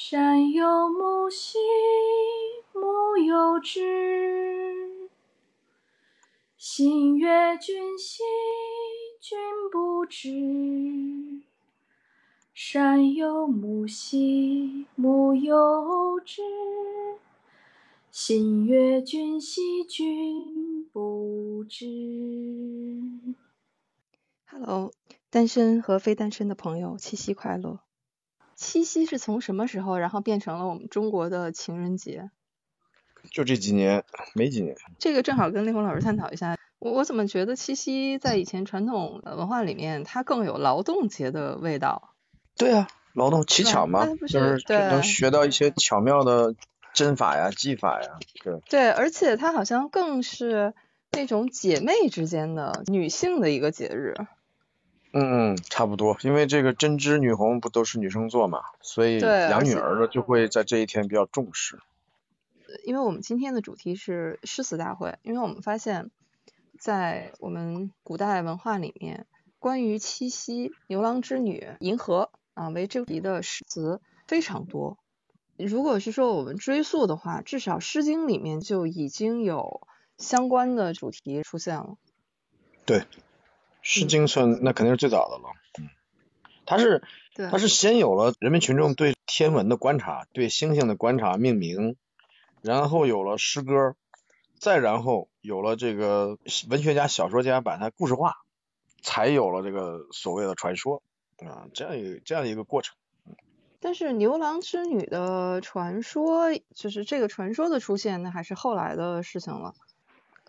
山有木兮木有枝，心悦君兮君不知。山有木兮木有枝，心悦君兮君不知。Hello，单身和非单身的朋友，七夕快乐！七夕是从什么时候，然后变成了我们中国的情人节？就这几年，没几年。这个正好跟丽红老师探讨一下。我我怎么觉得七夕在以前传统文化里面，它更有劳动节的味道？对啊，劳动乞巧嘛，不就是对能学到一些巧妙的针法呀、技法呀。对对，而且它好像更是那种姐妹之间的女性的一个节日。嗯，差不多，因为这个针织女红不都是女生做嘛，所以养女儿的就会在这一天比较重视。因为我们今天的主题是诗词大会，因为我们发现，在我们古代文化里面，关于七夕、牛郎织女、银河啊为主题的诗词非常多。如果是说我们追溯的话，至少《诗经》里面就已经有相关的主题出现了。对，《诗经》算那肯定是最早的了。嗯，它是对，它是先有了人民群众对天文的观察、对星星的观察、命名，然后有了诗歌，再然后有了这个文学家、小说家把它故事化，才有了这个所谓的传说啊，这样一这样一个过程。但是牛郎织女的传说，就是这个传说的出现，那还是后来的事情了。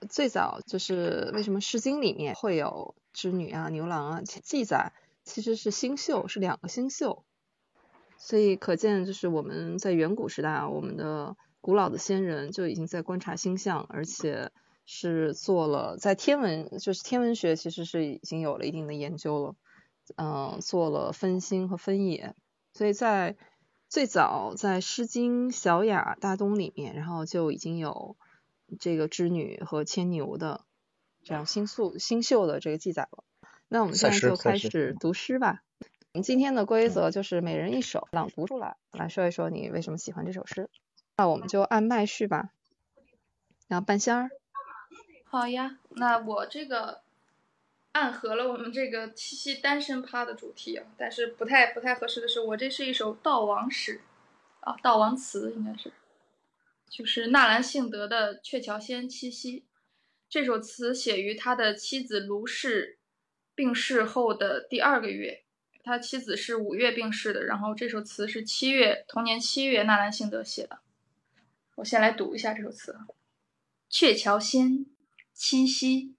最早就是为什么《诗经》里面会有织女啊、牛郎啊记载，其实是星宿，是两个星宿。所以可见，就是我们在远古时代啊，我们的古老的先人就已经在观察星象，而且是做了在天文，就是天文学其实是已经有了一定的研究了，嗯、做了分星和分野。所以在最早在《诗经·小雅·大东》里面，然后就已经有这个织女和牵牛的这样新宿新秀的这个记载了。那我们现在就开始读诗吧。我们今天的规则就是每人一首朗读出来，来说一说你为什么喜欢这首诗。那我们就按麦序吧。然后半仙儿，好呀，那我这个暗合了我们这个七夕单身趴的主题啊，但是不太不太合适的是，我这是一首悼亡诗啊，悼亡词应该是，就是纳兰性德的《鹊桥仙·七夕》这首词写于他的妻子卢氏病逝后的第二个月，他妻子是五月病逝的，然后这首词是七月同年七月纳兰性德写的。我先来读一下这首词，《鹊桥仙》七夕，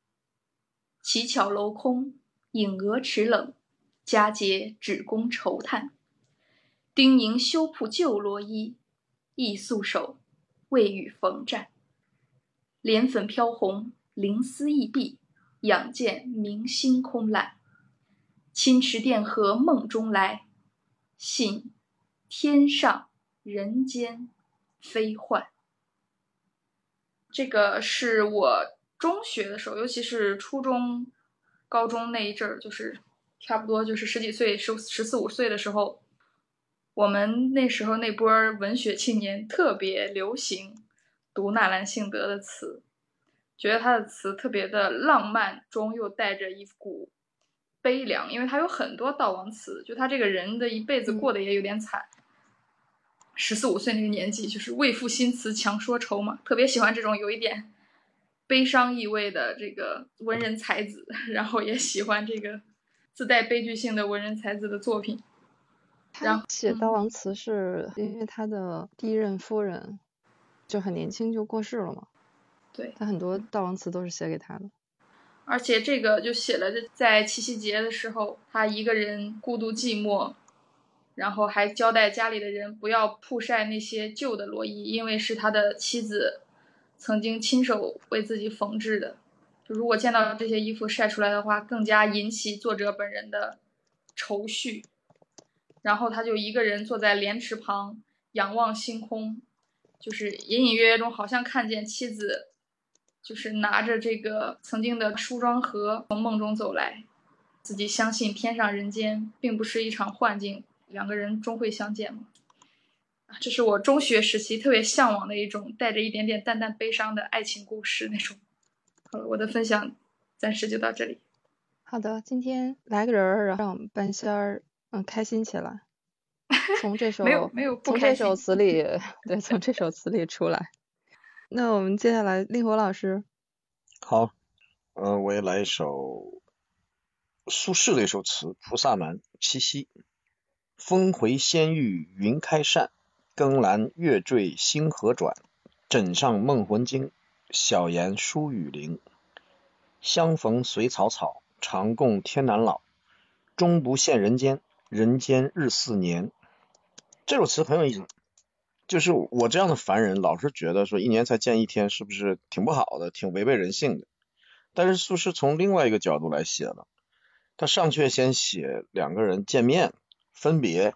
乞巧楼空，影蛾池冷，佳节只供愁叹。丁宁修铺旧罗衣，亦素手，未与逢战。莲粉飘红，灵丝亦碧，仰见明星空揽。亲池殿荷梦中来，信天上人间非幻。这个是我中学的时候，尤其是初中、高中那一阵儿，就是差不多就是十几岁、十十四五岁的时候，我们那时候那波文学青年特别流行读纳兰性德的词，觉得他的词特别的浪漫中又带着一股悲凉，因为他有很多悼亡词，就他这个人的一辈子过得也有点惨。十四五岁那个年纪，就是为赋新词强说愁嘛，特别喜欢这种有一点悲伤意味的这个文人才子，然后也喜欢这个自带悲剧性的文人才子的作品。然后写嗯悼亡词是因为他的第一任夫人就很年轻就过世了嘛，对，他很多悼亡词都是写给他的。而且这个就写了在七夕节的时候，他一个人孤独寂寞，然后还交代家里的人不要曝晒那些旧的罗衣，因为是他的妻子曾经亲手为自己缝制的。就如果见到这些衣服晒出来的话，更加引起作者本人的愁绪。然后他就一个人坐在莲池旁，仰望星空，就是隐隐约约中好像看见妻子，就是拿着这个曾经的梳妆盒从梦中走来，自己相信天上人间并不是一场幻境，两个人终会相见嘛。啊，这是我中学时期特别向往的一种带着一点点淡淡悲伤的爱情故事那种。好了，我的分享暂时就到这里。好的，今天来个人儿，然后让我们半仙儿嗯开心起来。从这首 没有没有不从开心这首词里，对，从这首词里出来。那我们接下来令狐老师，好，呃，我也来一首苏轼的一首词《菩萨蛮·七夕》。风回仙域云开扇，更阑月坠星河转。枕上梦魂惊，晓言疏雨灵。相逢随草草，长共天南老。终不羡人间，人间日似年。这首词很有意思，就是我这样的凡人，老是觉得说一年才见一天，是不是挺不好的，挺违背人性的？但是苏轼从另外一个角度来写了，他上阙先写两个人见面分别，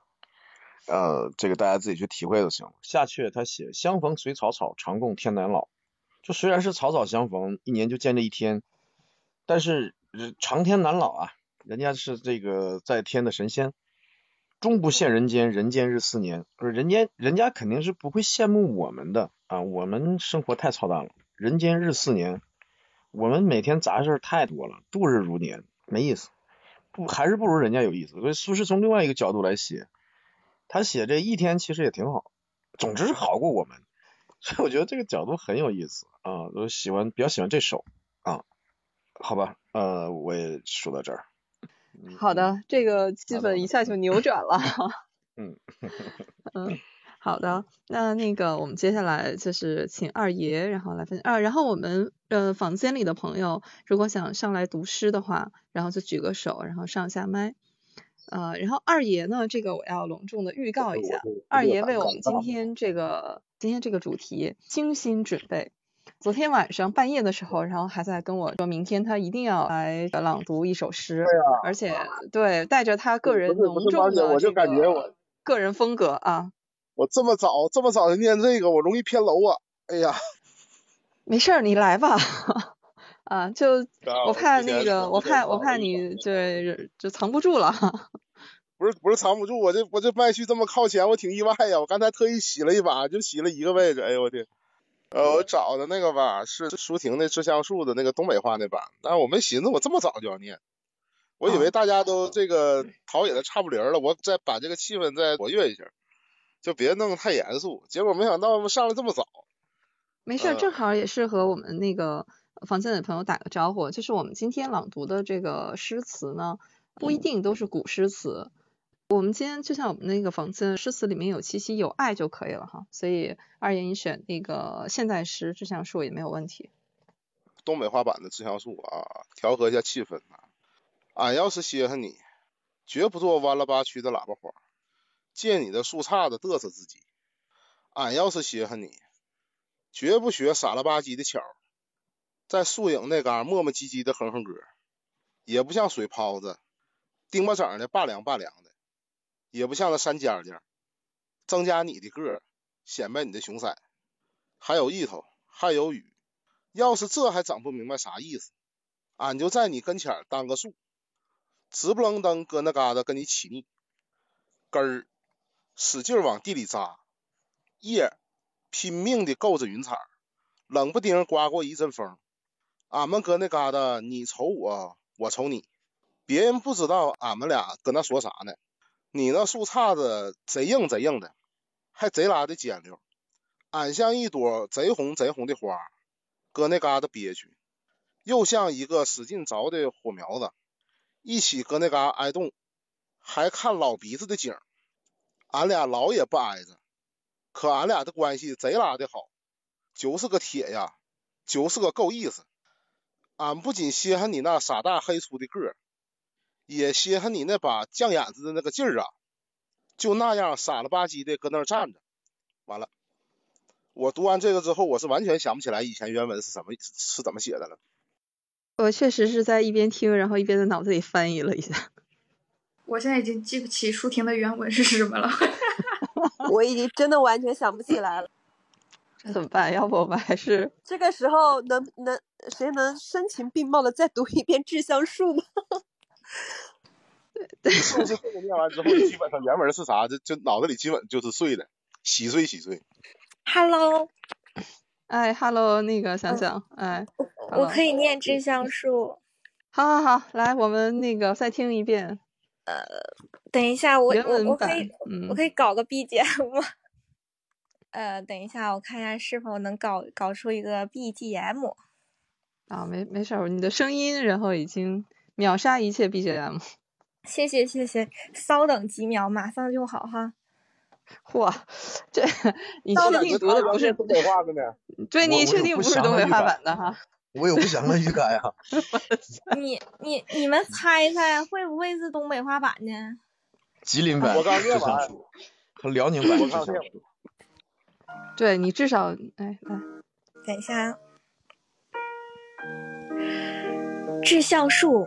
呃，这个大家自己去体会就行了。下阙他写相逢随草草，长共天南老。就虽然是草草相逢，一年就见这一天，但是呃长天难老啊，人家是这个在天的神仙，终不羡人间，人间日似年。不是人间，人家肯定是不会羡慕我们的啊，我们生活太操蛋了，人间日似年。我们每天杂事儿太多了，度日如年，没意思，不还是不如人家有意思。所以苏轼从另外一个角度来写，他写这一天其实也挺好，总之是好过我们。所以我觉得这个角度很有意思啊，我喜欢比较喜欢这首啊，好吧，呃，我也说到这儿。嗯好的，这个气氛一下就扭转了。嗯，嗯，好的，那那个我们接下来就是请二爷，然后来分啊，然后我们呃房间里的朋友如果想上来读诗的话，然后就举个手，然后上下麦。呃，然后二爷呢，这个我要隆重的预告一下，二爷为我们今天这个今天这个主题精心准备。昨天晚上半夜的时候，然后还在跟我说明天他一定要来朗读一首诗，而且对带着他个人浓重的我就感觉我个个人风格啊。我这么早这么早就念这个，我容易偏楼啊！哎呀，没事儿，你来吧。啊，就啊我怕那个，我怕我怕你对就藏不住了。不是不是藏不住，我这我这麦序这么靠前，我挺意外呀。我刚才特意洗了一把，就洗了一个位置。哎呦我天！呃，我找的那个吧是舒婷的《致橡树》的那个东北话那版，但是我没寻思我这么早就要念，我以为大家都这个陶冶的差不离儿了，我再把这个气氛再活跃一下，就别弄得太严肃。结果没想到上来这么早。没事，呃正好也是和我们那个房间的朋友打个招呼，就是我们今天朗读的这个诗词呢，不一定都是古诗词。我们今天就像我们那个房间诗词里面有气息、有爱就可以了哈，所以二爷你选那个现代诗《致橡树》也没有问题。东北话版的《致橡树》啊，调和一下气氛啊。俺要是稀罕你，绝不做弯了八曲的喇叭花，借你的树杈子嘚瑟自己。俺要是稀罕你，绝不学傻了吧唧的巧，在树影那嘎磨磨唧唧的哼哼歌，也不像水泡子，丁巴整的拔凉拔凉的，也不像那山尖尖，增加你的个儿，显摆你的雄色。还有意头，还有雨。要是这还整不明白啥意思，俺就在你跟前当个树，直不楞登搁那嘎达跟你起腻，根儿使劲往地里扎，叶拼命的够着云彩，冷不丁刮过一阵风，俺们搁那嘎达你瞅我，我瞅你，别人不知道俺们俩搁那说啥呢。你那树杈子贼硬贼硬的，还贼拉的尖溜，俺像一朵贼红贼红的花。搁那嘎达憋屈，又像一个使劲着的火苗子，一起搁那嘎挨冻，还看老鼻子的景。俺俩老也不挨着，可俺俩的关系贼拉的好，就是个铁呀，就是个够意思。俺不仅稀罕你那傻大黑粗的个儿，也稀罕你那把犟眼子的那个劲儿啊，就那样傻了吧唧的搁那儿站着。完了。我读完这个之后，我是完全想不起来以前原文是什么是怎么写的了。我确实是在一边听，然后一边在脑子里翻译了一下。我现在已经记不起舒婷的原文是什么了。我已经真的完全想不起来了。这怎么办？要不我们还是这个时候能能谁能声情并茂的再读一遍《致橡树》吗？是不是这个念完之后，基本上原文是啥，就就脑子里基本就是碎的。稀碎稀碎。Hello，哎，Hello，那个想嗯想，哎，我可以念致橡树。好好好，来，我们那个再听一遍呃等一下，我原我可以，嗯我可以搞个 BGM 吗？呃，等一下，我看一下是否能搞搞出一个 BGM。啊，没没事儿，你的声音然后已经秒杀一切 BGM，谢谢谢谢，稍等几秒，马上就好哈。嚯，这你确定读的不是？东北话的呢？对，你确定不是东北话版的哈？我有不祥的预感呀。你你你们猜猜会不会是东北话版呢？吉林版我刚致念完和辽宁版我刚念致橡树。对你至少，哎，来，等一下啊，致橡树，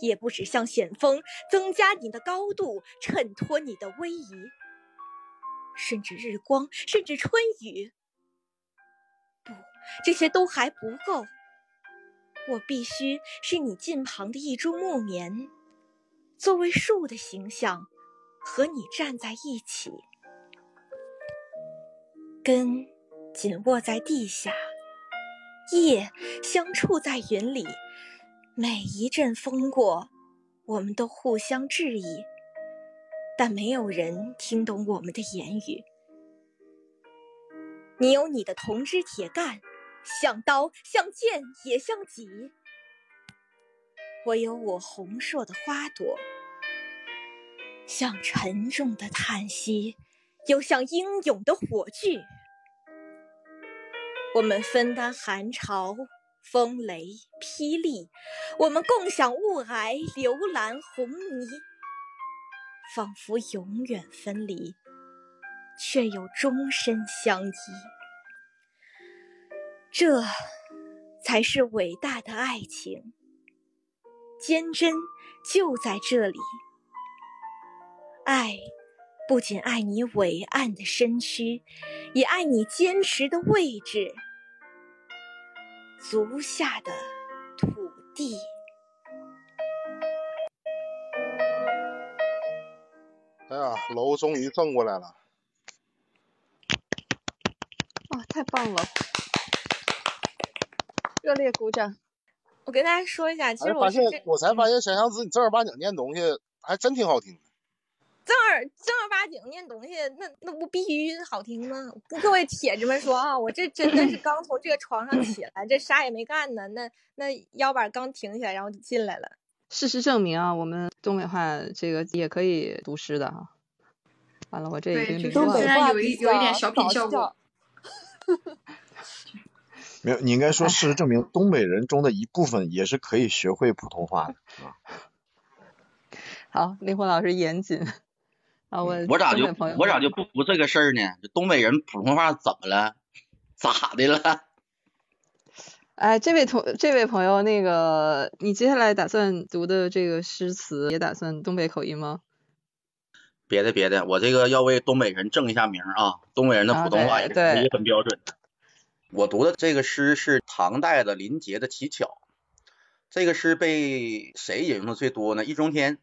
也不止向险峰增加你的高度，衬托你的威仪，甚至日光，甚至春雨。不，这些都还不够。我必须是你近旁的一株木棉，作为树的形象，和你站在一起，根紧握在地下。叶相触在云里，每一阵风过，我们都互相质疑，但没有人听懂我们的言语。你有你的铜枝铁干，像刀，像剑，也像戟；我有我红硕的花朵，像沉重的叹息，又像英勇的火炬。我们分担寒潮、风雷、霹雳，我们共享雾霭、流岚、红泥，仿佛永远分离，却又终身相依。这才是伟大的爱情，坚贞就在这里。爱不仅爱你伟岸的身躯，也爱你坚持的位置。足下的土地。哎呀，楼终于正过来了。哇，太棒了！热烈鼓掌。我跟大家说一下，其实我是这我才发现，小杨子你正儿八经念东西还真挺好听的。正儿正儿八经念东西，那那不必须好听吗？各位铁子们说啊，我这真的是 刚从这个床上起来，这啥也没干呢，那那腰板刚挺起来，然后就进来了。事实证明啊，我们东北话这个也可以读诗的哈。完了，我这已对，经就是凌乱了。虽然有一有一点小品效果，没有，你应该说事实证明，东北人中的一部分也是可以学会普通话的啊。好，灵魂老师严谨。啊，我我咋就我咋就不服这个事儿呢？这东北人普通话怎么了？咋的了？哎，这位同这位朋友，那个你接下来打算读的这个诗词也打算东北口音吗？别的别的，我这个要为东北人正一下名啊！东北人的啊普通话也也很标准的。我读的这个诗是唐代的林杰的《乞巧》，这个诗被谁引用的最多呢？易中天，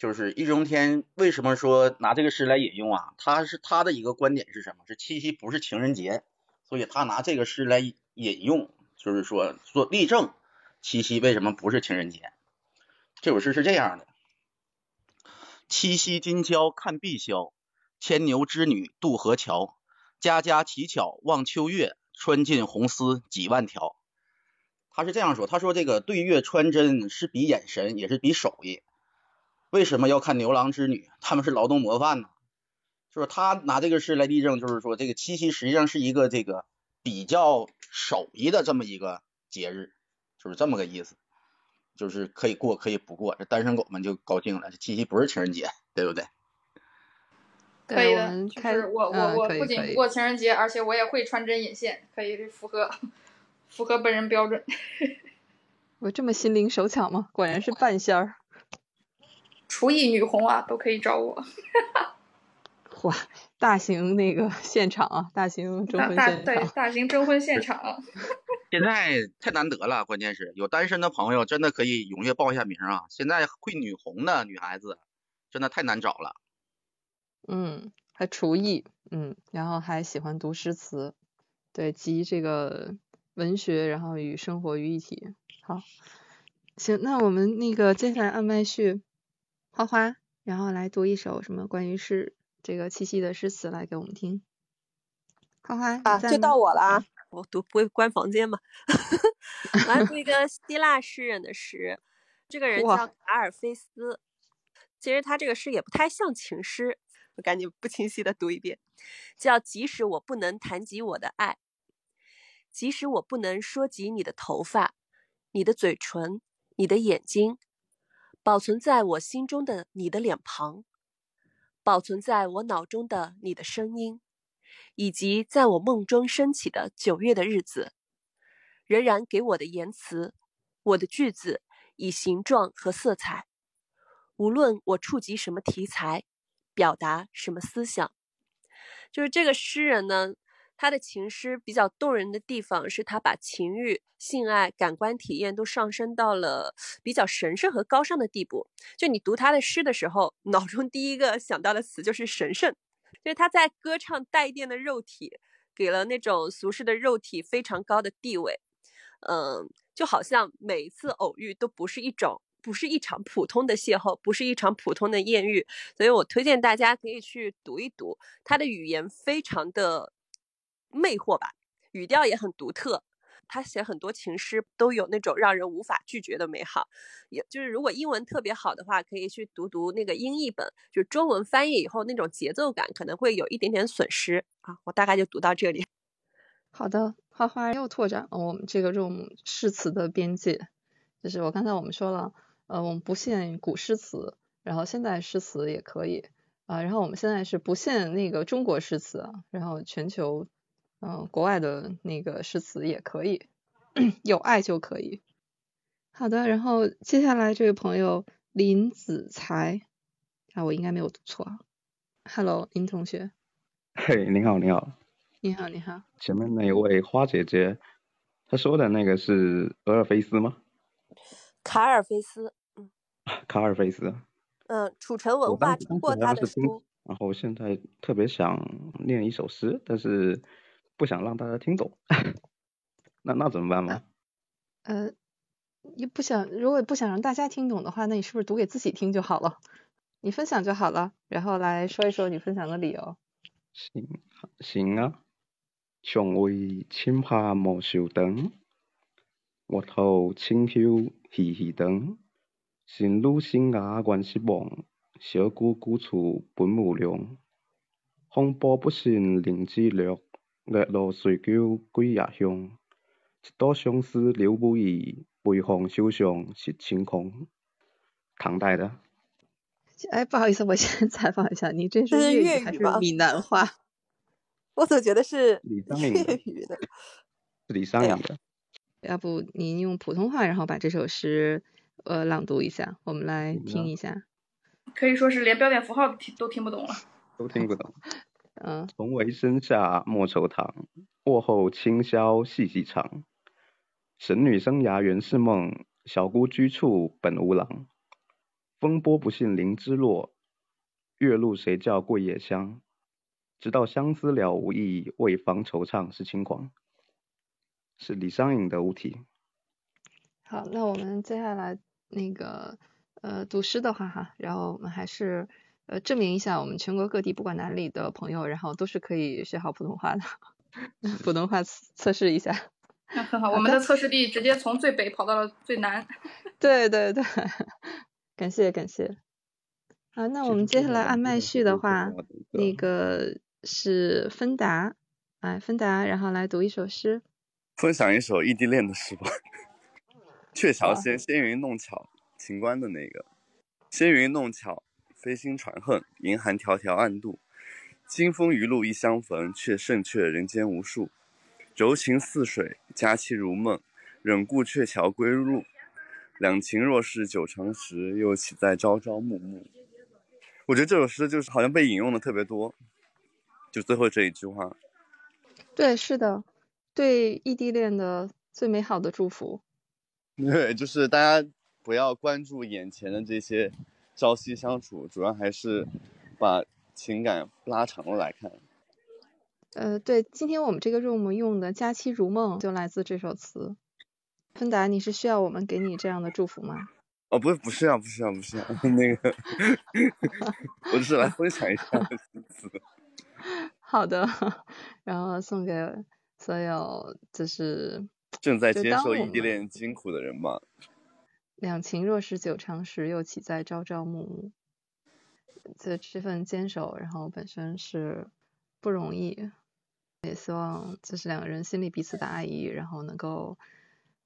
就是易中天为什么说拿这个诗来引用啊？他是他的一个观点是什么？是七夕不是情人节，所以他拿这个诗来引用，就是说说例证七夕为什么不是情人节。这首诗是这样的。七夕今宵看碧霄，牵牛织女渡河桥。家家乞巧望秋月，穿尽红丝几万条。他是这样说，他说这个对月穿针是比眼神，也是比手艺。为什么要看牛郎织女？他们是劳动模范呢。就是他拿这个事来例证，就是说这个七夕实际上是一个这个比较手艺的这么一个节日，就是这么个意思。就是可以过可以不过，这单身狗们就高兴了。这七夕不是情人节，对不对？可以的，就开是我我我不仅以过情人节，而且我也会穿针引线，可以符合符合本人标准。我这么心灵手巧吗？果然是半仙儿。厨艺女红啊，都可以找我。哇，大型那个现场啊，大型征婚现场。对大型征婚现场，现在太难得了，关键是有单身的朋友真的可以踊跃报一下名啊！现在会女红的女孩子真的太难找了。嗯，还厨艺，嗯，然后还喜欢读诗词，对，集这个文学，然后与生活于一体。好，行，那我们那个接下来按麦序，花花，然后来读一首什么关于诗这个七夕的诗词来给我们听。花花啊，就到我了啊！我读不会关房间嘛？我来读一个希腊诗人的诗，这个人叫卡尔菲斯。其实他这个诗也不太像情诗，我赶紧不清晰的读一遍，叫“即使我不能谈及我的爱，即使我不能说及你的头发、你的嘴唇、你的眼睛，保存在我心中的你的脸庞，保存在我脑中的你的声音。”以及在我梦中升起的九月的日子，仍然给我的言辞、我的句子以形状和色彩，无论我触及什么题材，表达什么思想。就是这个诗人呢，他的情诗比较动人的地方是他把情欲、性爱、感官体验都上升到了比较神圣和高尚的地步。就你读他的诗的时候，脑中第一个想到的词就是神圣。就是他在歌唱带电的肉体，给了那种俗世的肉体非常高的地位，嗯，就好像每一次偶遇都不是一种，不是一场普通的邂逅，不是一场普通的艳遇，所以我推荐大家可以去读一读，他的语言非常的魅惑吧，语调也很独特。他写很多情诗都有那种让人无法拒绝的美好，也就是如果英文特别好的话，可以去读读那个英译本，就中文翻译以后那种节奏感可能会有一点点损失啊。我大概就读到这里。好的，花花又拓展了我们这个这种诗词的边界，就是我刚才我们说了，呃，我们不限古诗词，然后现代诗词也可以啊、然后我们现在是不限那个中国诗词，然后全球，嗯、国外的那个诗词也可以，有爱就可以。好的，然后接下来这位朋友林子才，啊，我应该没有读错啊。Hello，林同学，嘿，你好，你好。你好，你好。前面那一位花姐姐，她说的那个是俄尔菲斯吗？卡尔菲斯，嗯 卡尔菲斯。嗯，楚城文化当时当出过他的书，，然后现在特别想念一首诗，但是不想让大家听懂。那那怎么办嘛？呃，你不想，如果不想让大家听懂的话，那你是不是读给自己听就好了？你分享就好了，然后来说一说你分享的理由。行行啊，尚未深夏莫愁长，月头清秋稀稀长。新女新芽原失望，小姑姑处本无量。风波不信菱枝落，月落随酒几夜香。一朵相思留不已，微风手上是晴空。唐代的，哎，不好意思，我先采访一下，你这是粤语还是闽南话？我总觉得是李商隐的粤语的。是李商隐的。要不您用普通话，然后把这首诗呃朗读一下，我们来听一下。可以说是连标点符号都听都听不懂了。都听不懂。嗯，从为身下莫愁堂，卧后清宵细细长。神女生涯原是梦，小姑居处本无郎。风波不信菱枝落，月露谁教桂叶香？直到相思了无益，为防惆怅是轻狂。是李商隐的无题。好，那我们接下来那个呃读诗的话哈，然后我们还是呃证明一下，我们全国各地不管哪里的朋友，然后都是可以学好普通话的，普通话测测试一下。那很好，我们的测试地直接从最北跑到了最南。对对对，感谢感谢。啊，那我们接下来按麦序的话，那个是芬达，哎，芬达，然后来读一首诗。分享一首异地恋的诗吧。鹊桥仙，仙云弄巧，秦观的那个。仙云弄巧，飞星传恨，银寒迢迢暗度。金风玉露一相逢，却胜却人间无数。柔情似水，佳期如梦，忍顾鹊桥归路。两情若是久长时，又岂在朝朝暮暮。我觉得这首诗就是好像被引用的特别多，就最后这一句话。对，是的，对异地恋的最美好的祝福。对，就是大家不要关注眼前的这些朝夕相处，主要还是把情感拉长了来看。呃，对，今天我们这个 room 用的“佳期如梦”就来自这首词。芬达，你是需要我们给你这样的祝福吗？哦，不，不是啊，不是啊，不是啊，那个，我只是来分享一下词。好的，然后送给所有就是正在接受异地恋辛苦的人吧。两情若是久长时，又岂在朝朝暮暮。这这份坚守，然后本身是不容易，也希望就是两个人心里彼此的爱意，然后能够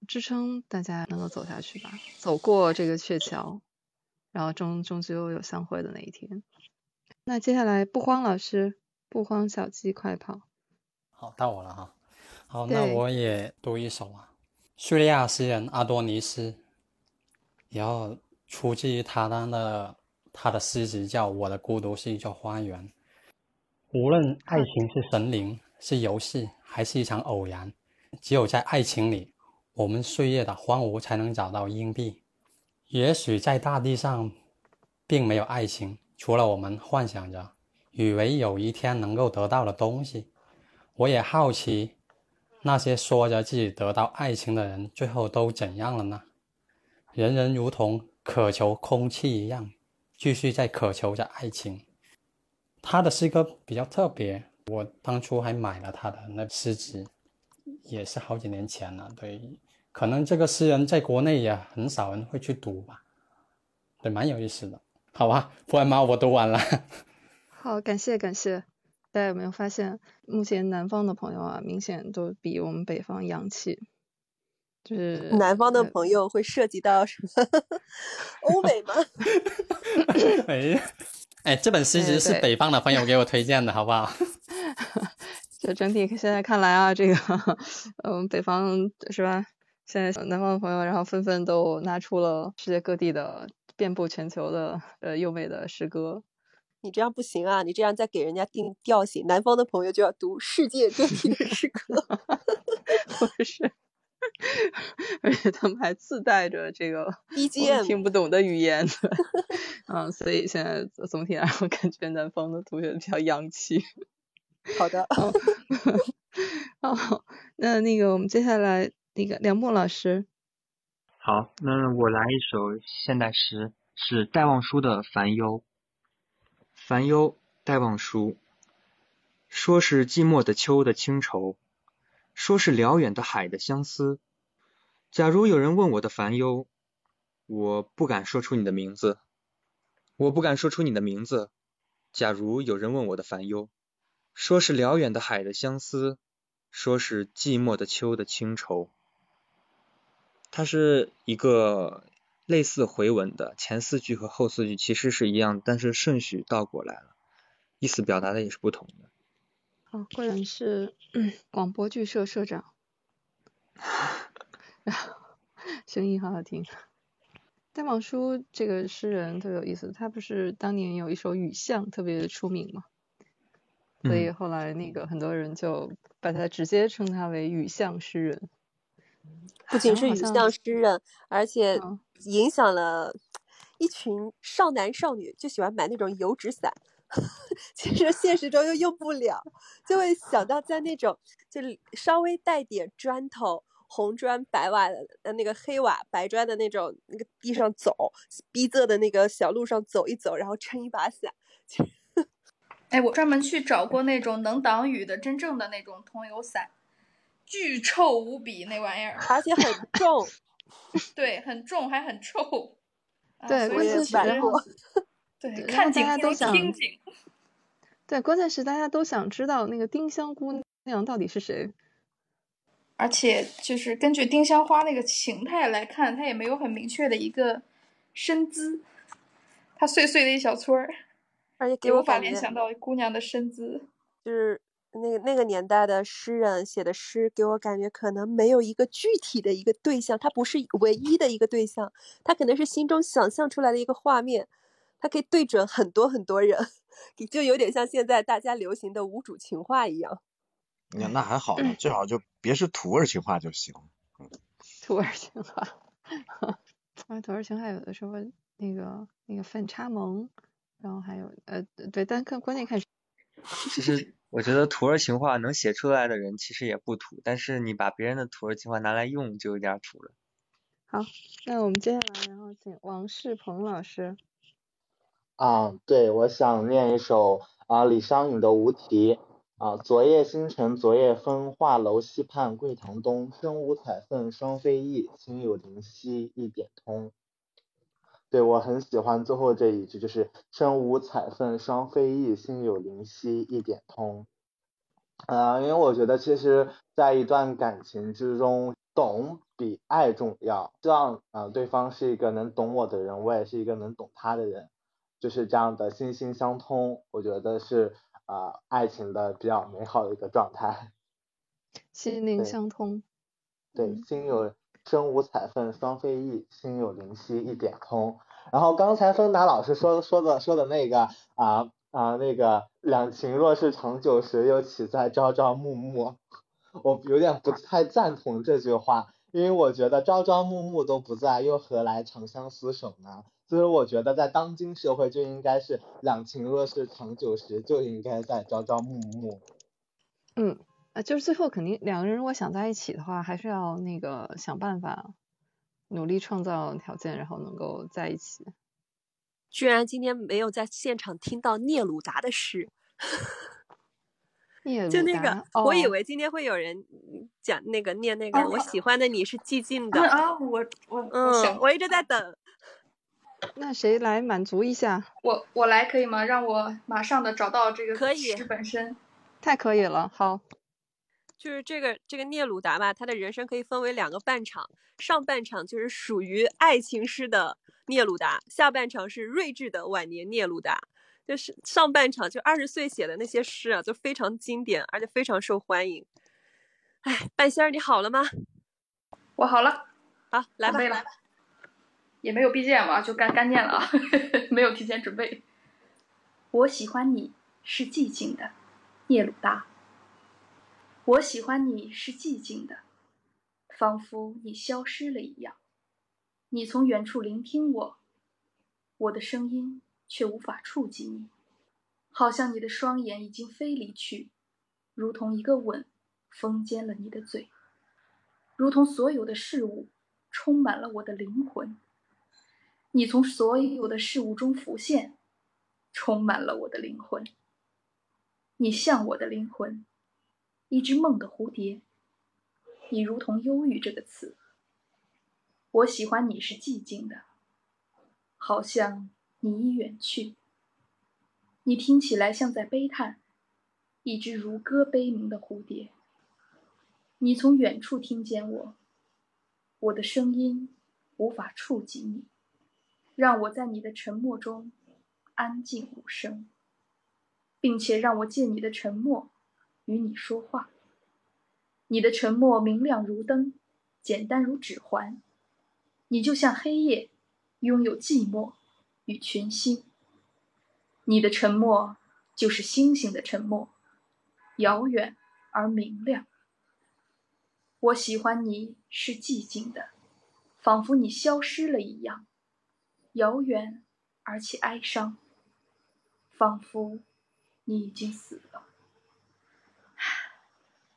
支撑大家能够走下去吧，走过这个鹊桥，然后终终究有相会的那一天。那接下来不慌老师，不慌小鸡快跑。好，到我了哈。好，那我也读一首啊，叙利亚诗人阿多尼斯，然后出自于他的他的诗集叫《我的孤独是一座花园》。无论爱情是神灵，是游戏，还是一场偶然，只有在爱情里，我们岁月的荒芜才能找到硬币。也许在大地上，并没有爱情，除了我们幻想着，以为有一天能够得到的东西。我也好奇，那些说着自己得到爱情的人，最后都怎样了呢？人人如同渴求空气一样，继续在渴求着爱情。他的诗歌比较特别，我当初还买了他的那诗集，也是好几年前了。对，可能这个诗人在国内也很少人会去读吧，对，蛮有意思的。好吧，不然嘛我读完了。好，感谢感谢。大家有没有发现，目前南方的朋友啊，明显都比我们北方洋气，就是南方的呃朋友会涉及到什么欧美吗？哎，哎，这本诗集是北方的朋友给我推荐的，好不好？就整体现在看来啊，这个嗯，北方是吧？现在南方的朋友，然后纷纷都拿出了世界各地的遍布全球的呃优美的诗歌。你这样不行啊！你这样再给人家定调性，南方的朋友就要读世界各地的诗歌。不是，而且他们还自带着这个我们 BGM 听不懂的语言，对嗯，所以现在总体来说，感觉南方的同学比较洋气。好的，哦，那那个我们接下来那个梁墨老师，好，那我来一首现代诗，是戴望舒的《烦忧》。烦忧，戴望舒。说是寂寞的秋的清愁，说是辽远的海的相思。假如有人问我的烦忧，我不敢说出你的名字，我不敢说出你的名字。假如有人问我的烦忧，说是辽远的海的相思，说是寂寞的秋的清愁。它是一个类似回文的，前四句和后四句其实是一样，但是顺序倒过来了，意思表达的也是不同的。哦，果然是嗯广播剧社社长，声音好好听。戴望舒这个诗人特别有意思，他不是当年有一首《雨巷》特别出名嘛，所以嗯后来那个很多人就把他直接称他为雨巷诗人。不仅是雨巷诗人，而且嗯影响了一群少男少女，就喜欢买那种油纸伞。其实现实中又用不了，就会想到在那种就是稍微带点砖头、红砖白瓦的呃那个黑瓦白砖的那种那个地上走，逼仄的那个小路上走一走，然后撑一把伞。哎，我专门去找过那种能挡雨的真正的那种桐油伞，巨臭无比那玩意儿，而且很重。对，很重还很臭。啊对，所以关键其实对对看景大家都想听景。对，关键是大家都想知道那个丁香姑娘到底是谁。而且就是根据丁香花那个形态来看，它也没有很明确的一个身姿，它碎碎的一小撮儿。而且给我无法感觉联想到姑娘的身姿。就是那个那个年代的诗人写的诗，给我感觉可能没有一个具体的一个对象，它不是唯一的一个对象，它可能是心中想象出来的一个画面，它可以对准很多很多人，就有点像现在大家流行的无主情话一样。你看那还好呢，最好就别是土味情话就行。土味情话，啊，土味情话有的时候那个那个反差萌，然后还有呃对，但看关键看 其实我觉得土味情话能写出来的人其实也不土，但是你把别人的土味情话拿来用就有点土了。好，那我们接下来然后请王世鹏老师。啊，对，我想念一首啊李商隐的《无题》啊，昨夜星辰昨夜风，画楼西畔桂堂东。身无彩凤双飞翼，心有灵犀一点通。对，我很喜欢最后这一句，就是身无彩凤双飞翼，心有灵犀一点通。啊，因为我觉得其实在一段感情之中，懂比爱重要。希望啊对方是一个能懂我的人，我也是一个能懂他的人。就是这样的心心相通，我觉得是啊、爱情的比较美好的一个状态。心灵相通。对，心有身无彩凤双飞翼，心有灵犀一点通。然后刚才芬达老师说说的说的那个啊啊那个两情若是长久时，又岂在朝朝暮暮？我有点不太赞同这句话，因为我觉得朝朝暮暮都不在，又何来长相厮守呢？所以我觉得在当今社会就应该是两情若是长久时，就应该在朝朝暮暮。嗯，啊，就是最后肯定两个人如果想在一起的话，还是要那个想办法，努力创造条件，然后能够在一起。居然今天没有在现场听到聂鲁达的诗，聂就那鲁达个，我以哦为今天会有人嗯讲那个念那个我喜欢的你是寂静的，啊，我我我嗯，想我一直在等。那谁来满足一下？我我来可以吗？让我马上的找到这个可以诗本身。太可以了，好，就是这个这个聂鲁达吧，他的人生可以分为两个半场，上半场就是属于爱情诗的聂鲁达，下半场是睿智的晚年聂鲁达。就是上半场就二十岁写的那些诗啊，就非常经典，而且非常受欢迎。哎，半仙儿你好了吗？我好了，好，来吧准备。也没有 BGM 啊，就干干念了啊，没有提前准备。我喜欢你是寂静的，聂鲁达。我喜欢你是寂静的，仿佛你消失了一样。你从远处聆听我，我的声音却无法触及你，好像你的双眼已经飞离去，如同一个吻封缄了你的嘴，如同所有的事物充满了我的灵魂。你从所有的事物中浮现，充满了我的灵魂。你像我的灵魂，一只梦的蝴蝶。你如同忧郁这个词。我喜欢你是寂静的，好像你已远去。你听起来像在悲叹，一只如歌悲鸣的蝴蝶。你从远处听见我，我的声音无法触及你。让我在你的沉默中安静无声，并且让我借你的沉默与你说话。你的沉默明亮如灯，简单如指环。你就像黑夜，拥有寂寞与群星。你的沉默就是星星的沉默，遥远而明亮。我喜欢你是寂静的，仿佛你消失了一样。遥远而且哀伤，仿佛你已经死了。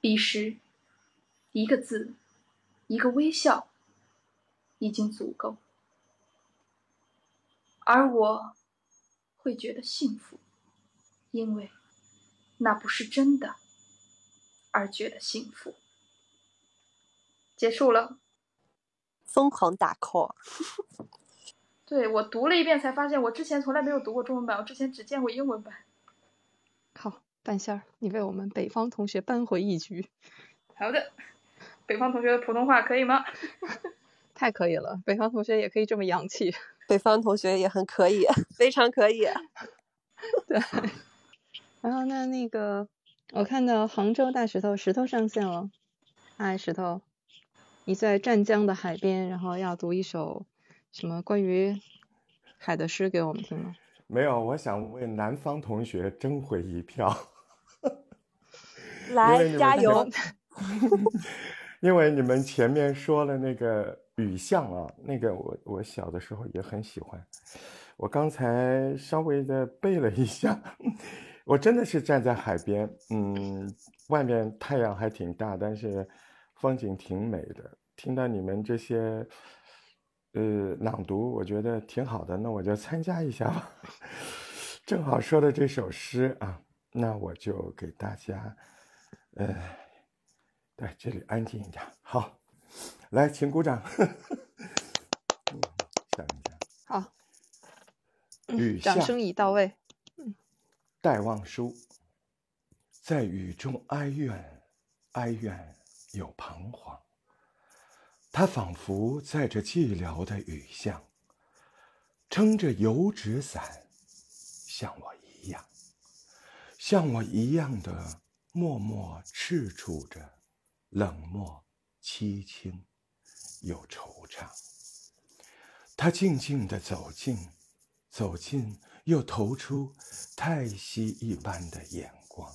彼时，一个字，一个微笑，已经足够，而我会觉得幸福，因为那不是真的，而觉得幸福。结束了，疯狂打 call。对我读了一遍，才发现我之前从来没有读过中文版，我之前只见过英文版。好，半仙儿，你为我们北方同学扳回一局。好的，北方同学的普通话可以吗？太可以了，北方同学也可以这么洋气。北方同学也很可以，非常可以。对。然后那那个，我看到杭州大石头石头上线了。嗨，石头，你在湛江的海边，然后要读一首什么关于海的诗给我们听吗？没有，我想为南方同学争回一票。来，加油！因为你们前面说了那个雨巷啊，那个我我小的时候也很喜欢。我刚才稍微的背了一下，我真的是站在海边，嗯，外面太阳还挺大，但是风景挺美的。听到你们这些呃朗读，我觉得挺好的，那我就参加一下吧。正好说的这首诗啊，那我就给大家。呃，在，这里安静一点。好，来，请鼓掌。下面讲。好。雨掌声已到位。嗯戴望舒，在雨中哀怨，哀怨有彷徨。他仿佛在这寂寥的雨巷，撑着油纸伞，像我一样，像我一样的。默默赤楚着，冷漠凄清，又惆怅。他静静地走近，走近又投出叹息一般的眼光。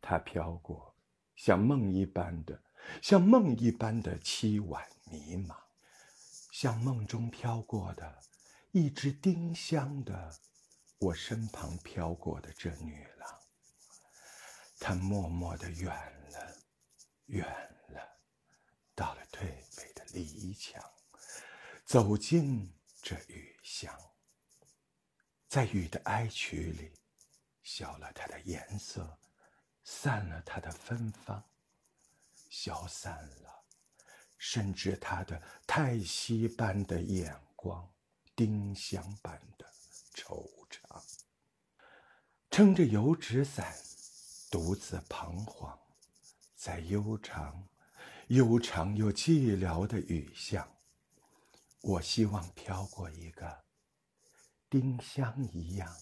他飘过，像梦一般的，像梦一般的凄婉迷茫，像梦中飘过的一只丁香的，我身旁飘过的这女郎。她默默的远了，远了，到了颓废的篱墙，走进这雨巷，在雨的哀曲里，消了它的颜色，散了它的芬芳，消散了，甚至他的叹息般的眼光，丁香般的惆怅，撑着油纸伞。独自彷徨，在悠长、悠长又寂寥的雨巷，我希望飘过一个丁香一样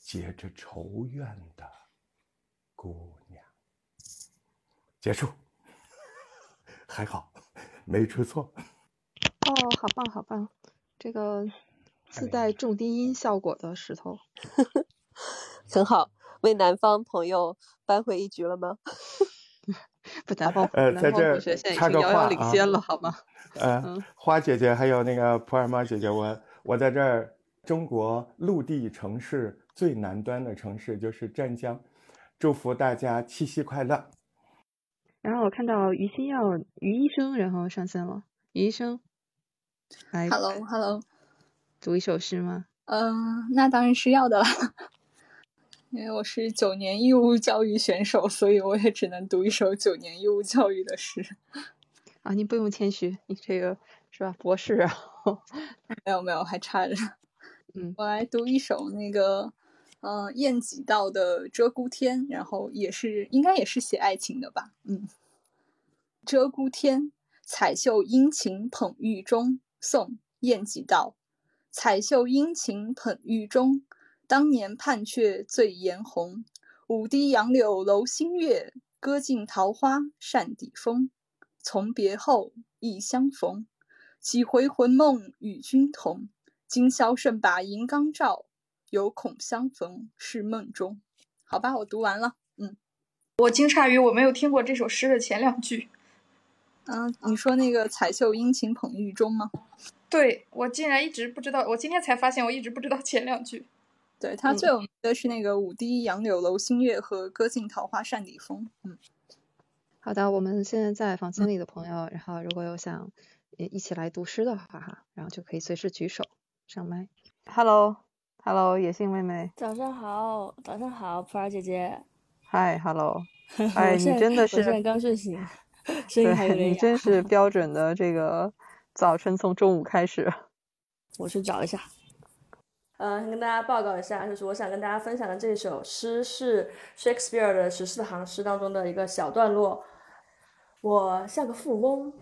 结着愁怨的姑娘。结束，还好没出错。哦，好棒，好棒！这个自带重低音效果的石头，很好。为南方朋友扳回一局了吗？不，南方呃，在这插个话了，好吗？呃，花姐姐还有那个普洱猫姐姐，我我在这儿，中国陆地城市最南端的城市就是湛江，祝福大家七夕快乐。然后我看到于心耀于医生，然后上线了，于医生，来，Hello，Hello，读一首诗吗？嗯，那当然是要的了。因为我是九年义务教育选手，所以我也只能读一首九年义务教育的诗。啊，你不用谦虚，你这个是吧，博士啊？没有没有，还差着。嗯，我来读一首那个，嗯，晏几道的《鹧鸪天》，然后也是应该也是写爱情的吧？嗯，《鹧鸪天》，彩袖殷勤捧玉钟。宋·晏几道。彩袖殷勤捧玉钟。当年盼却醉颜红，舞堤杨柳楼新月，歌尽桃花扇底风。从别后，忆相逢，几回魂梦与君同。今宵剩把银缸照，犹恐相逢是梦中。好吧，我读完了。嗯，我惊诧于我没有听过这首诗的前两句。嗯，你说那个“彩袖殷勤捧玉钟”吗？对，我竟然一直不知道，我今天才发现，我一直不知道前两句。对他最有名的是那个“舞堤杨柳楼新月”和“歌尽桃花扇底风”。嗯，好的，我们现在在房间里的朋友，然后如果有想一起来读诗的话哈，然后就可以随时举手上麦。Hello，Hello，野性妹妹，早上好，早上好，普洱姐姐。Hi，Hello，哎，你真的是，我现在刚睡醒，声音还有点你真是 标准的这个早晨从中午开始。我去找一下。呃，跟大家报告一下，就是我想跟大家分享的这首诗是 Shakespeare 的十四行诗当中的一个小段落。我像个富翁，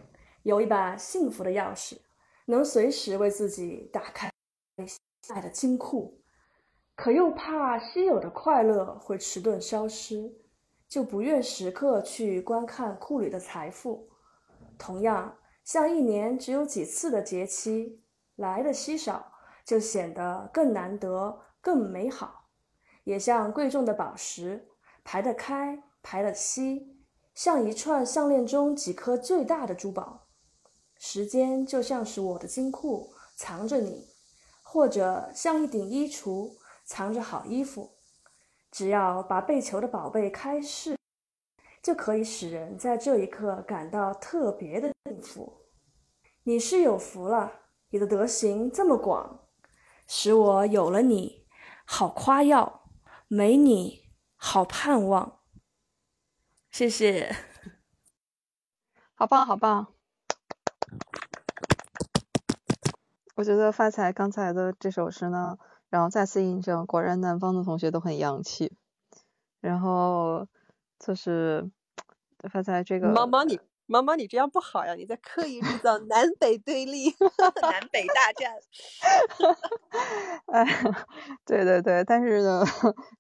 有一把幸福的钥匙，能随时为自己打开爱的金库。可又怕稀有的快乐会迟钝消失，就不愿时刻去观看库里的财富。同样，像一年只有几次的节期，来的稀少，就显得更难得、更美好。也像贵重的宝石，排得开，排得稀，像一串项链中几颗最大的珠宝。时间就像是我的金库，藏着你，或者像一顶衣橱，藏着好衣服。只要把被求的宝贝开释，就可以使人在这一刻感到特别的幸福。你是有福了，你的德行这么广，使我有了你，好夸耀；没你，好盼望。谢谢，好棒，好棒！我觉得发财刚才的这首诗呢，然后再次印证，果然南方的同学都很洋气。然后就是发财这个，毛毛你毛毛你这样不好呀，你在刻意制造南北对立，南北大战。哎，对对对，但是呢，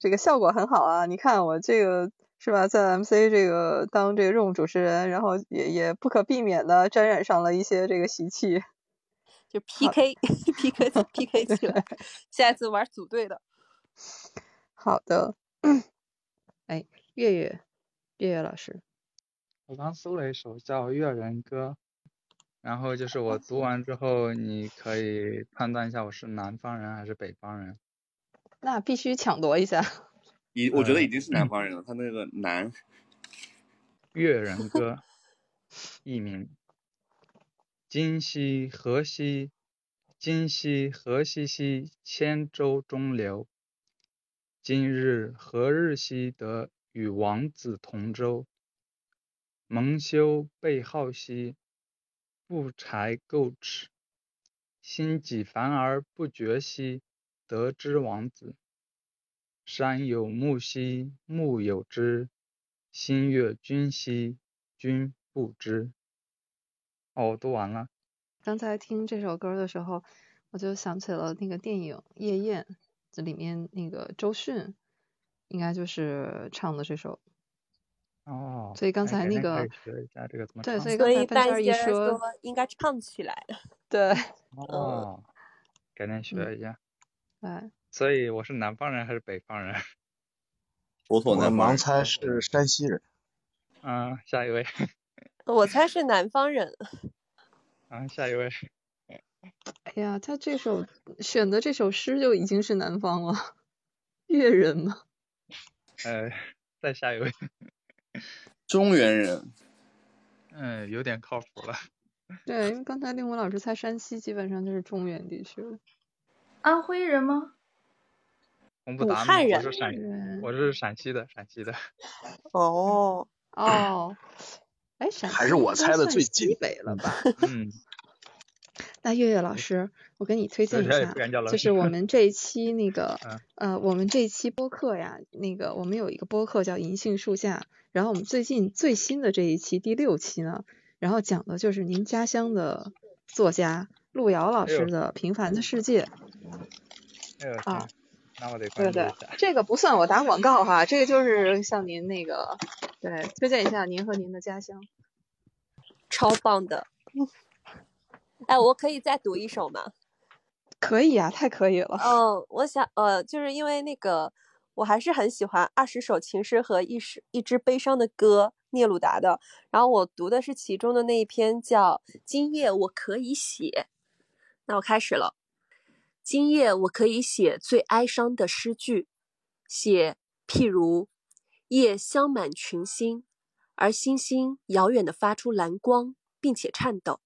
这个效果很好啊！你看我这个是吧，在 MC 这个当这个任务主持人，然后也也不可避免的沾染上了一些这个习气。就 PK PK PK 起来，下一次玩组队的。好的，哎，月月月月老师，我刚搜了一首叫《越人歌》，然后就是我读完之后，你可以判断一下我是南方人还是北方人。那必须抢夺一下。已我觉得已经是南方人了，他那个南。越人歌，艺名。今夕何夕？今夕何夕兮？千舟中流。今日何日兮？得与王子同舟。蒙羞被好兮，不柴垢齿。心几烦而不绝兮，得之王子。山有木兮，木有枝。心悦君兮，君不知。哦，读完了。刚才听这首歌的时候，我就想起了那个电影《夜宴》，这里面那个周迅，应该就是唱的这首。哦。所以刚才那个。学一下这个怎么对，所以刚才范儿一说，应该唱起来。对。哦。改天学一下。对。所以我是南方人还是北方人？我盲猜是山西人。嗯，下一位。我猜是南方人。啊，下一位。哎呀，他这首选的这首诗就已经是南方了，越人吗。呃，再下一位。中原人。嗯，有点靠谱了。对，因为刚才令狐老师猜山西，基本上就是中原地区了。安徽人吗？洪不达吗？我是陕，我是陕西的，陕西的。哦哦。哎，陕西还是我猜的最近北了吧？嗯。那月月老师，我给你推荐一下，就是我们这一 期那个呃，我们这一期播客呀，那个我们有一个播客叫《银杏树下》，然后我们最近最新的这一期第六期呢，然后讲的就是您家乡的作家路遥老师的《平凡的世界》。啊。那我得对对，这个不算我打广告哈，这个就是向您那个对推荐一下您和您的家乡，超棒的。哎，我可以再读一首吗？可以啊，太可以了。嗯，我想呃，就是因为那个，我还是很喜欢《二十首情诗和一首一支悲伤的歌》聂鲁达的，然后我读的是其中的那一篇叫《今夜我可以写》，那我开始了。今夜我可以写最哀伤的诗句，写譬如夜香满群星，而星星遥远地发出蓝光，并且颤抖。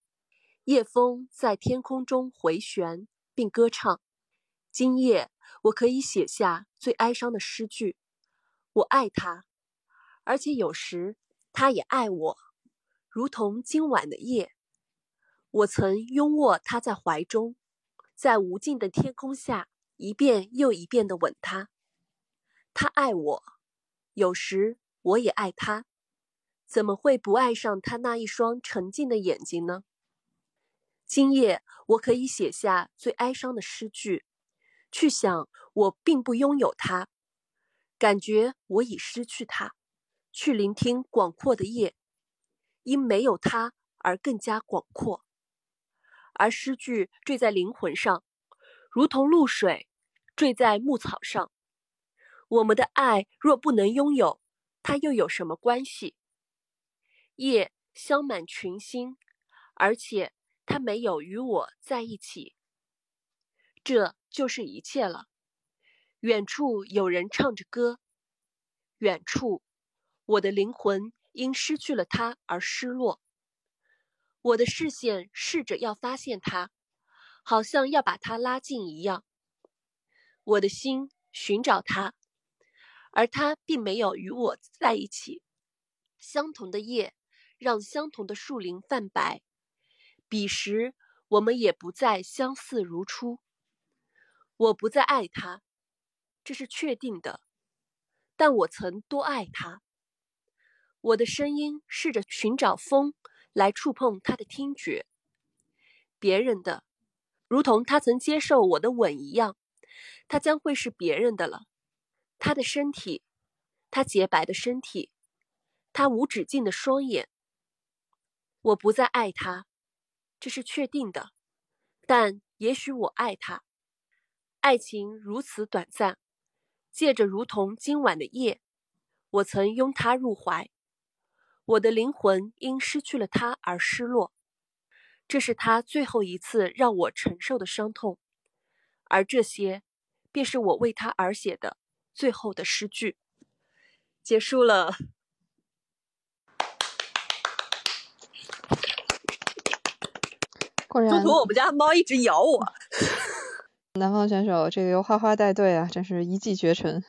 夜风在天空中回旋并歌唱。今夜我可以写下最哀伤的诗句，我爱他，而且有时他也爱我，如同今晚的夜，我曾拥握他在怀中。在无尽的天空下，一遍又一遍地吻他。他爱我，有时我也爱他。怎么会不爱上他那一双沉静的眼睛呢？今夜我可以写下最哀伤的诗句，去想我并不拥有他，感觉我已失去他，去聆听广阔的夜，因没有他而更加广阔。而诗句坠在灵魂上，如同露水坠在牧草上。我们的爱若不能拥有，它又有什么关系？夜香满群星，而且它没有与我在一起，这就是一切了。远处有人唱着歌，远处，我的灵魂因失去了它而失落。我的视线试着要发现它，好像要把它拉近一样。我的心寻找它，而它并没有与我在一起。相同的夜，让相同的树林泛白。彼时，我们也不再相似如初。我不再爱他，这是确定的。但我曾多爱他。我的声音试着寻找风。来触碰他的听觉，别人的，如同他曾接受我的吻一样，他将会是别人的了。他的身体，他洁白的身体，他无止境的双眼。我不再爱他，这是确定的，但也许我爱他。爱情如此短暂，借着如同今晚的夜，我曾拥他入怀。我的灵魂因失去了他而失落，这是他最后一次让我承受的伤痛，而这些，便是我为他而写的最后的诗句。结束了。果然，中途我们家猫一直咬我。南方选手这个由花花带队啊，真是一骑绝尘。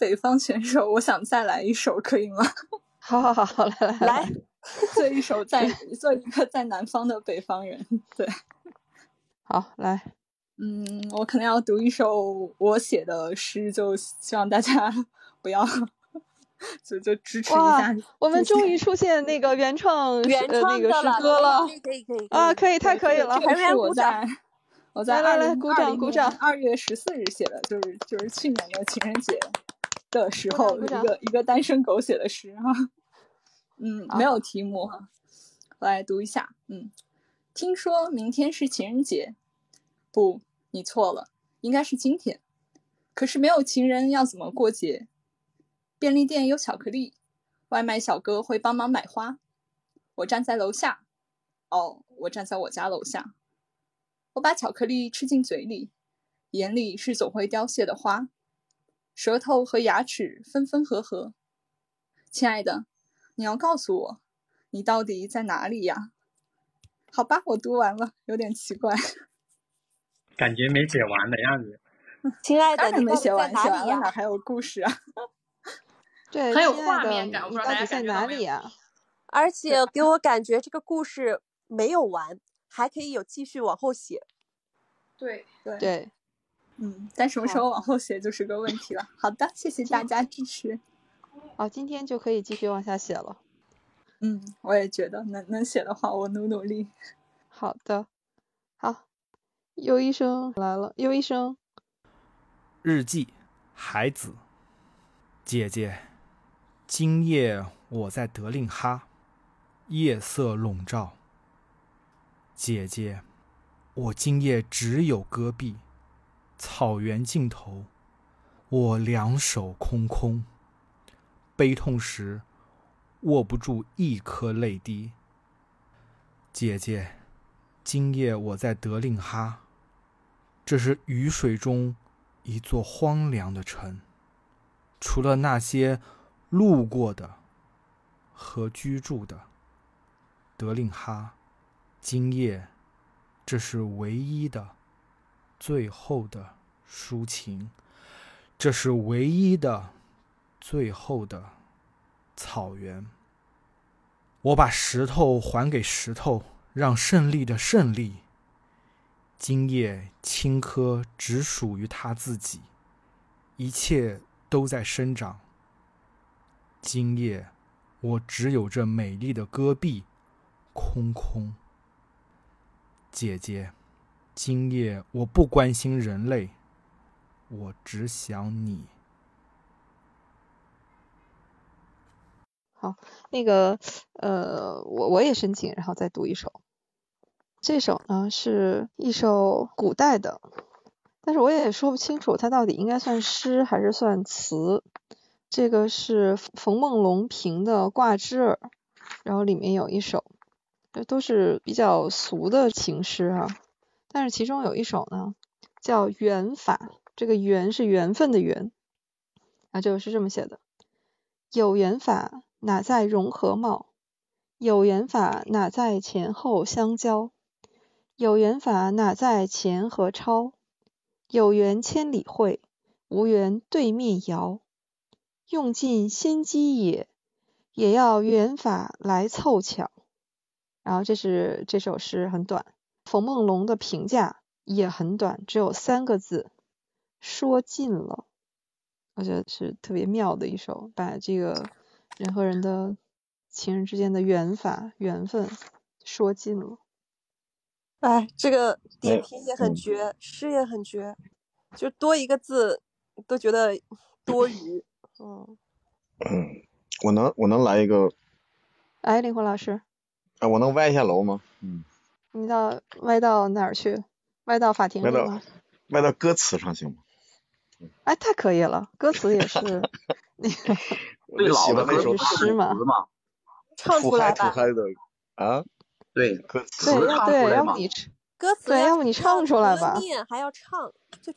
北方选手，我想再来一首，可以吗？好好好好，来来来，做一首在 做一个在南方的北方人，对，好来，嗯，我可能要读一首我写的诗，就希望大家不要，就就支持一下。我们终于出现那个原创原那个诗歌了，可以可以啊，可以太可以了，还是我在。我在来来鼓掌鼓掌，二月十四日写的，就是就是去年的情人节的时候，一个一个单身狗写的诗哈。嗯，没有题目哈，我来读一下。嗯，听说明天是情人节，不，你错了，应该是今天。可是没有情人要怎么过节？便利店有巧克力，外卖小哥会帮忙买花。我站在楼下，哦，我站在我家楼下。我把巧克力吃进嘴里，眼里是总会凋谢的花，舌头和牙齿分分合合。亲爱的。你要告诉我，你到底在哪里呀？好吧，我读完了，有点奇怪，感觉没写完的样子。亲爱的，你没写完，写完了哪还有故事啊？对，很有画面感，你到底在哪里啊？而且给我感觉这个故事没有完，还可以有继续往后写。对对对，嗯，但什么时候往后写就是个问题了。好的，谢谢大家支持。哦，今天就可以继续往下写了。嗯，我也觉得能能写的话，我努努力。好的，好，优医生来了，优医生。日记，孩子，姐姐，今夜我在德令哈，夜色笼罩。姐姐，我今夜只有戈壁，草原尽头，我两手空空。悲痛时，握不住一颗泪滴。姐姐，今夜我在德令哈，这是雨水中一座荒凉的城，除了那些路过的和居住的。德令哈，今夜，这是唯一的、最后的抒情，这是唯一的。最后的草原，我把石头还给石头，让胜利的胜利。今夜青稞只属于他自己，一切都在生长。今夜我只有这美丽的戈壁，空空。姐姐，今夜我不关心人类，我只想你。好，那个呃，我我也申请，然后再读一首。这首呢是一首古代的，但是我也说不清楚它到底应该算诗还是算词。这个是冯梦龙评的《挂枝儿》，然后里面有一首，这都是比较俗的情诗啊。但是其中有一首呢叫《缘法》，这个缘是缘分的缘，啊，这个是这么写的：有缘法。哪在融合貌？有缘法哪在前后相交？有缘法哪在前和超？有缘千里会，无缘对面遥。用尽心机也，也要缘法来凑巧。然后这是这首诗很短，冯梦龙的评价也很短，只有三个字：说尽了。我觉得是特别妙的一首，把这个。人和人的情人之间的缘法缘分说尽了。哎，这个点评也很绝，诗也很绝，就多一个字都觉得多余。嗯。嗯，我能我能来一个。哎，灵魂老师。哎，我能歪一下楼吗？嗯。你到歪到哪儿去？歪到法庭里吗？歪到歌词上行吗？哎，太可以了，歌词也是 那个。最老的那首诗嘛，唱出来吧。的啊，对，歌词对对，要不你歌词对，要不你唱出来吧。念还要唱，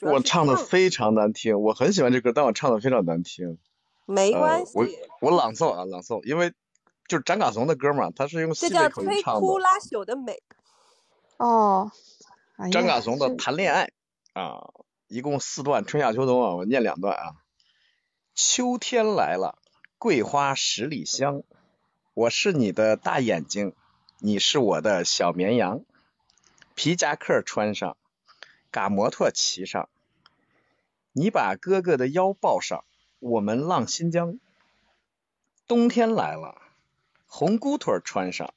我唱的非常难听，我很喜欢这歌，但我唱的非常难听。没关系，我我朗诵啊，朗诵，因为就是张嘎怂的歌嘛，他是用西北口音唱的。推枯拉朽的美。哦。张嘎怂的《谈恋爱》啊，一共四段，春夏秋冬啊，我念两段啊。秋天来了。桂花十里香，我是你的大眼睛，你是我的小绵羊。皮夹克穿上，嘎摩托骑上，你把哥哥的腰抱上，我们浪新疆。冬天来了，红姑腿穿上，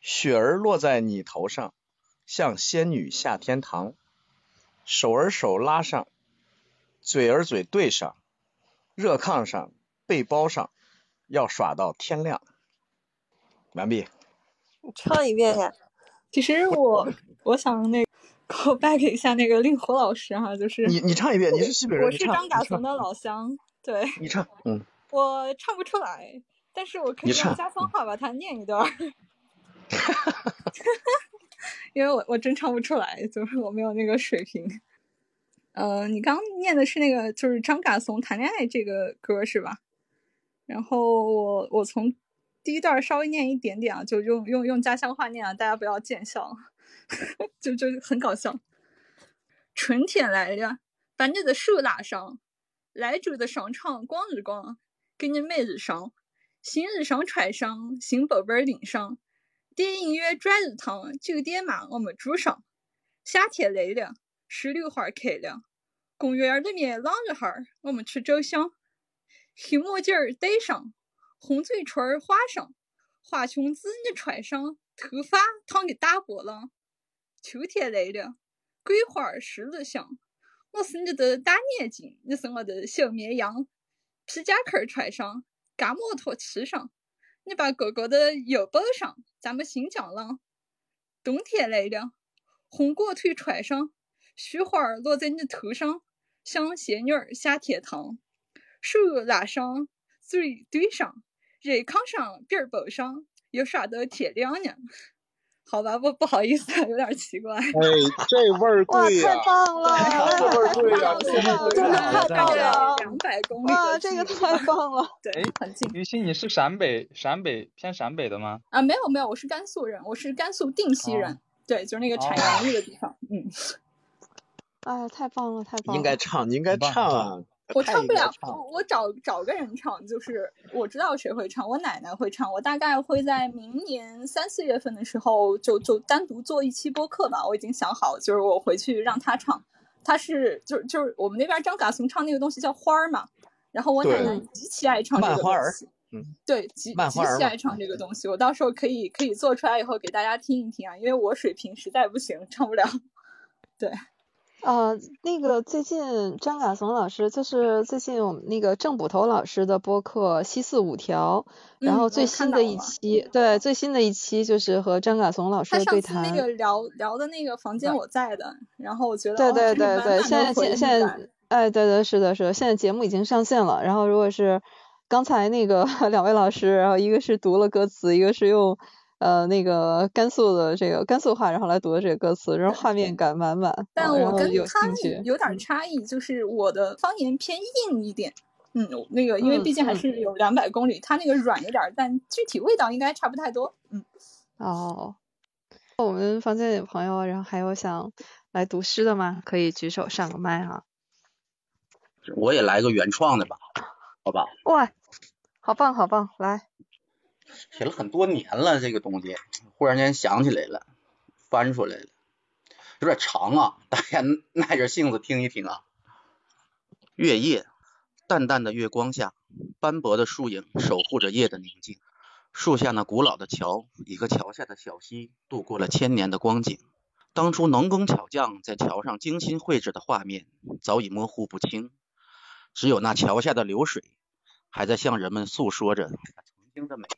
雪儿落在你头上，像仙女下天堂。手儿手拉上，嘴儿嘴对上，热炕上。背包上要耍到天亮。完毕。你唱一遍呀。其实我我想那 call back 一下那个令狐老师哈，就是你你唱一遍，你是西北人，我是张嘎怂的老乡，对。你唱，嗯。我唱不出来，但是我可以用家乡话把它念一段。哈哈哈哈哈。因为我我真唱不出来，就是我没有那个水平。呃，你刚念的是那个就是张嘎怂谈恋爱这个歌是吧？然后我我从第一段稍微念一点点啊，就用用用家乡话念啊，大家不要见笑，就就很搞笑。春天来了，把你的手拉上，赖州的商场逛一逛，给你买日裳，新日裳穿上，新包包拎上，电影院转一趟，酒店嘛我们住上。夏天来了，石榴花开了，公园里面浪一哈儿，我们去照相。黑墨镜儿戴上，红嘴唇画上，花裙子你穿上，头发烫个大波浪。秋天来了，桂花十里香。我是你的大眼睛，你是我的小绵羊。皮夹克穿上，嘎摩托骑上，你把哥哥的腰抱上，咱们新疆浪。冬天来了，红果腿穿上，雪花落在你头上，像仙女下天堂。手拉上，嘴对上，热炕上，边包上，要耍到天亮呢。好吧，不不好意思，有点奇怪。哎，这味儿对呀！太棒了！这味儿对呀！真的太棒了！两百公里哇，这个太棒了！对，很近。于心，你是陕北陕北偏陕北的吗？啊，没有没有，我是甘肃人，我是甘肃定西人。对，就是那个产洋芋的地方。嗯。哎，太棒了，太棒了！应该唱，你应该唱啊。我唱不了，我我找找个人唱，就是我知道谁会唱，我奶奶会唱，我大概会在明年三四月份的时候就就单独做一期播客吧，我已经想好，就是我回去让她唱，她是就是就是我们那边张嘎怂唱那个东西叫花儿嘛，然后我奶奶极其爱唱这个东西，嗯，对，极极其爱唱这个东西，我到时候可以可以做出来以后给大家听一听啊，因为我水平实在不行，唱不了，对。呃，那个最近张嘎怂老师，就是最近我们那个郑捕头老师的播客《西四五条》，然后最新的一期，对，最新的一期就是和张嘎怂老师对谈。上次那个聊聊的那个房间我在的，然后我觉得对哦对对对，现在现现在，哎，对对是的是的，现在节目已经上线了。然后如果是刚才那个 两位老师，然后一个是读了歌词，一个是用呃那个甘肃的这个甘肃话，然后来读的这个歌词，然后画面感满满，但我跟他有。有点差异，就是我的方言偏硬一点。嗯，那个因为嗯毕竟还嗯是有两百公里，他那个软一点，但具体味道应该差不太多。嗯，哦，我们房间里的朋友，然后还有想来读诗的吗？可以举手上个麦哈。我也来个原创的吧，好吧？哇，好棒好棒，来，写了很多年了，这个东西忽然间想起来了，翻出来了，有点长啊，大家 耐着性子听一听啊。月夜，淡淡的月光下，斑驳的树影守护着夜的宁静。树下那古老的桥，一个桥下的小溪，度过了千年的光景。当初能工巧匠在桥上精心绘制的画面，早已模糊不清，只有那桥下的流水，还在向人们诉说着它曾经的美。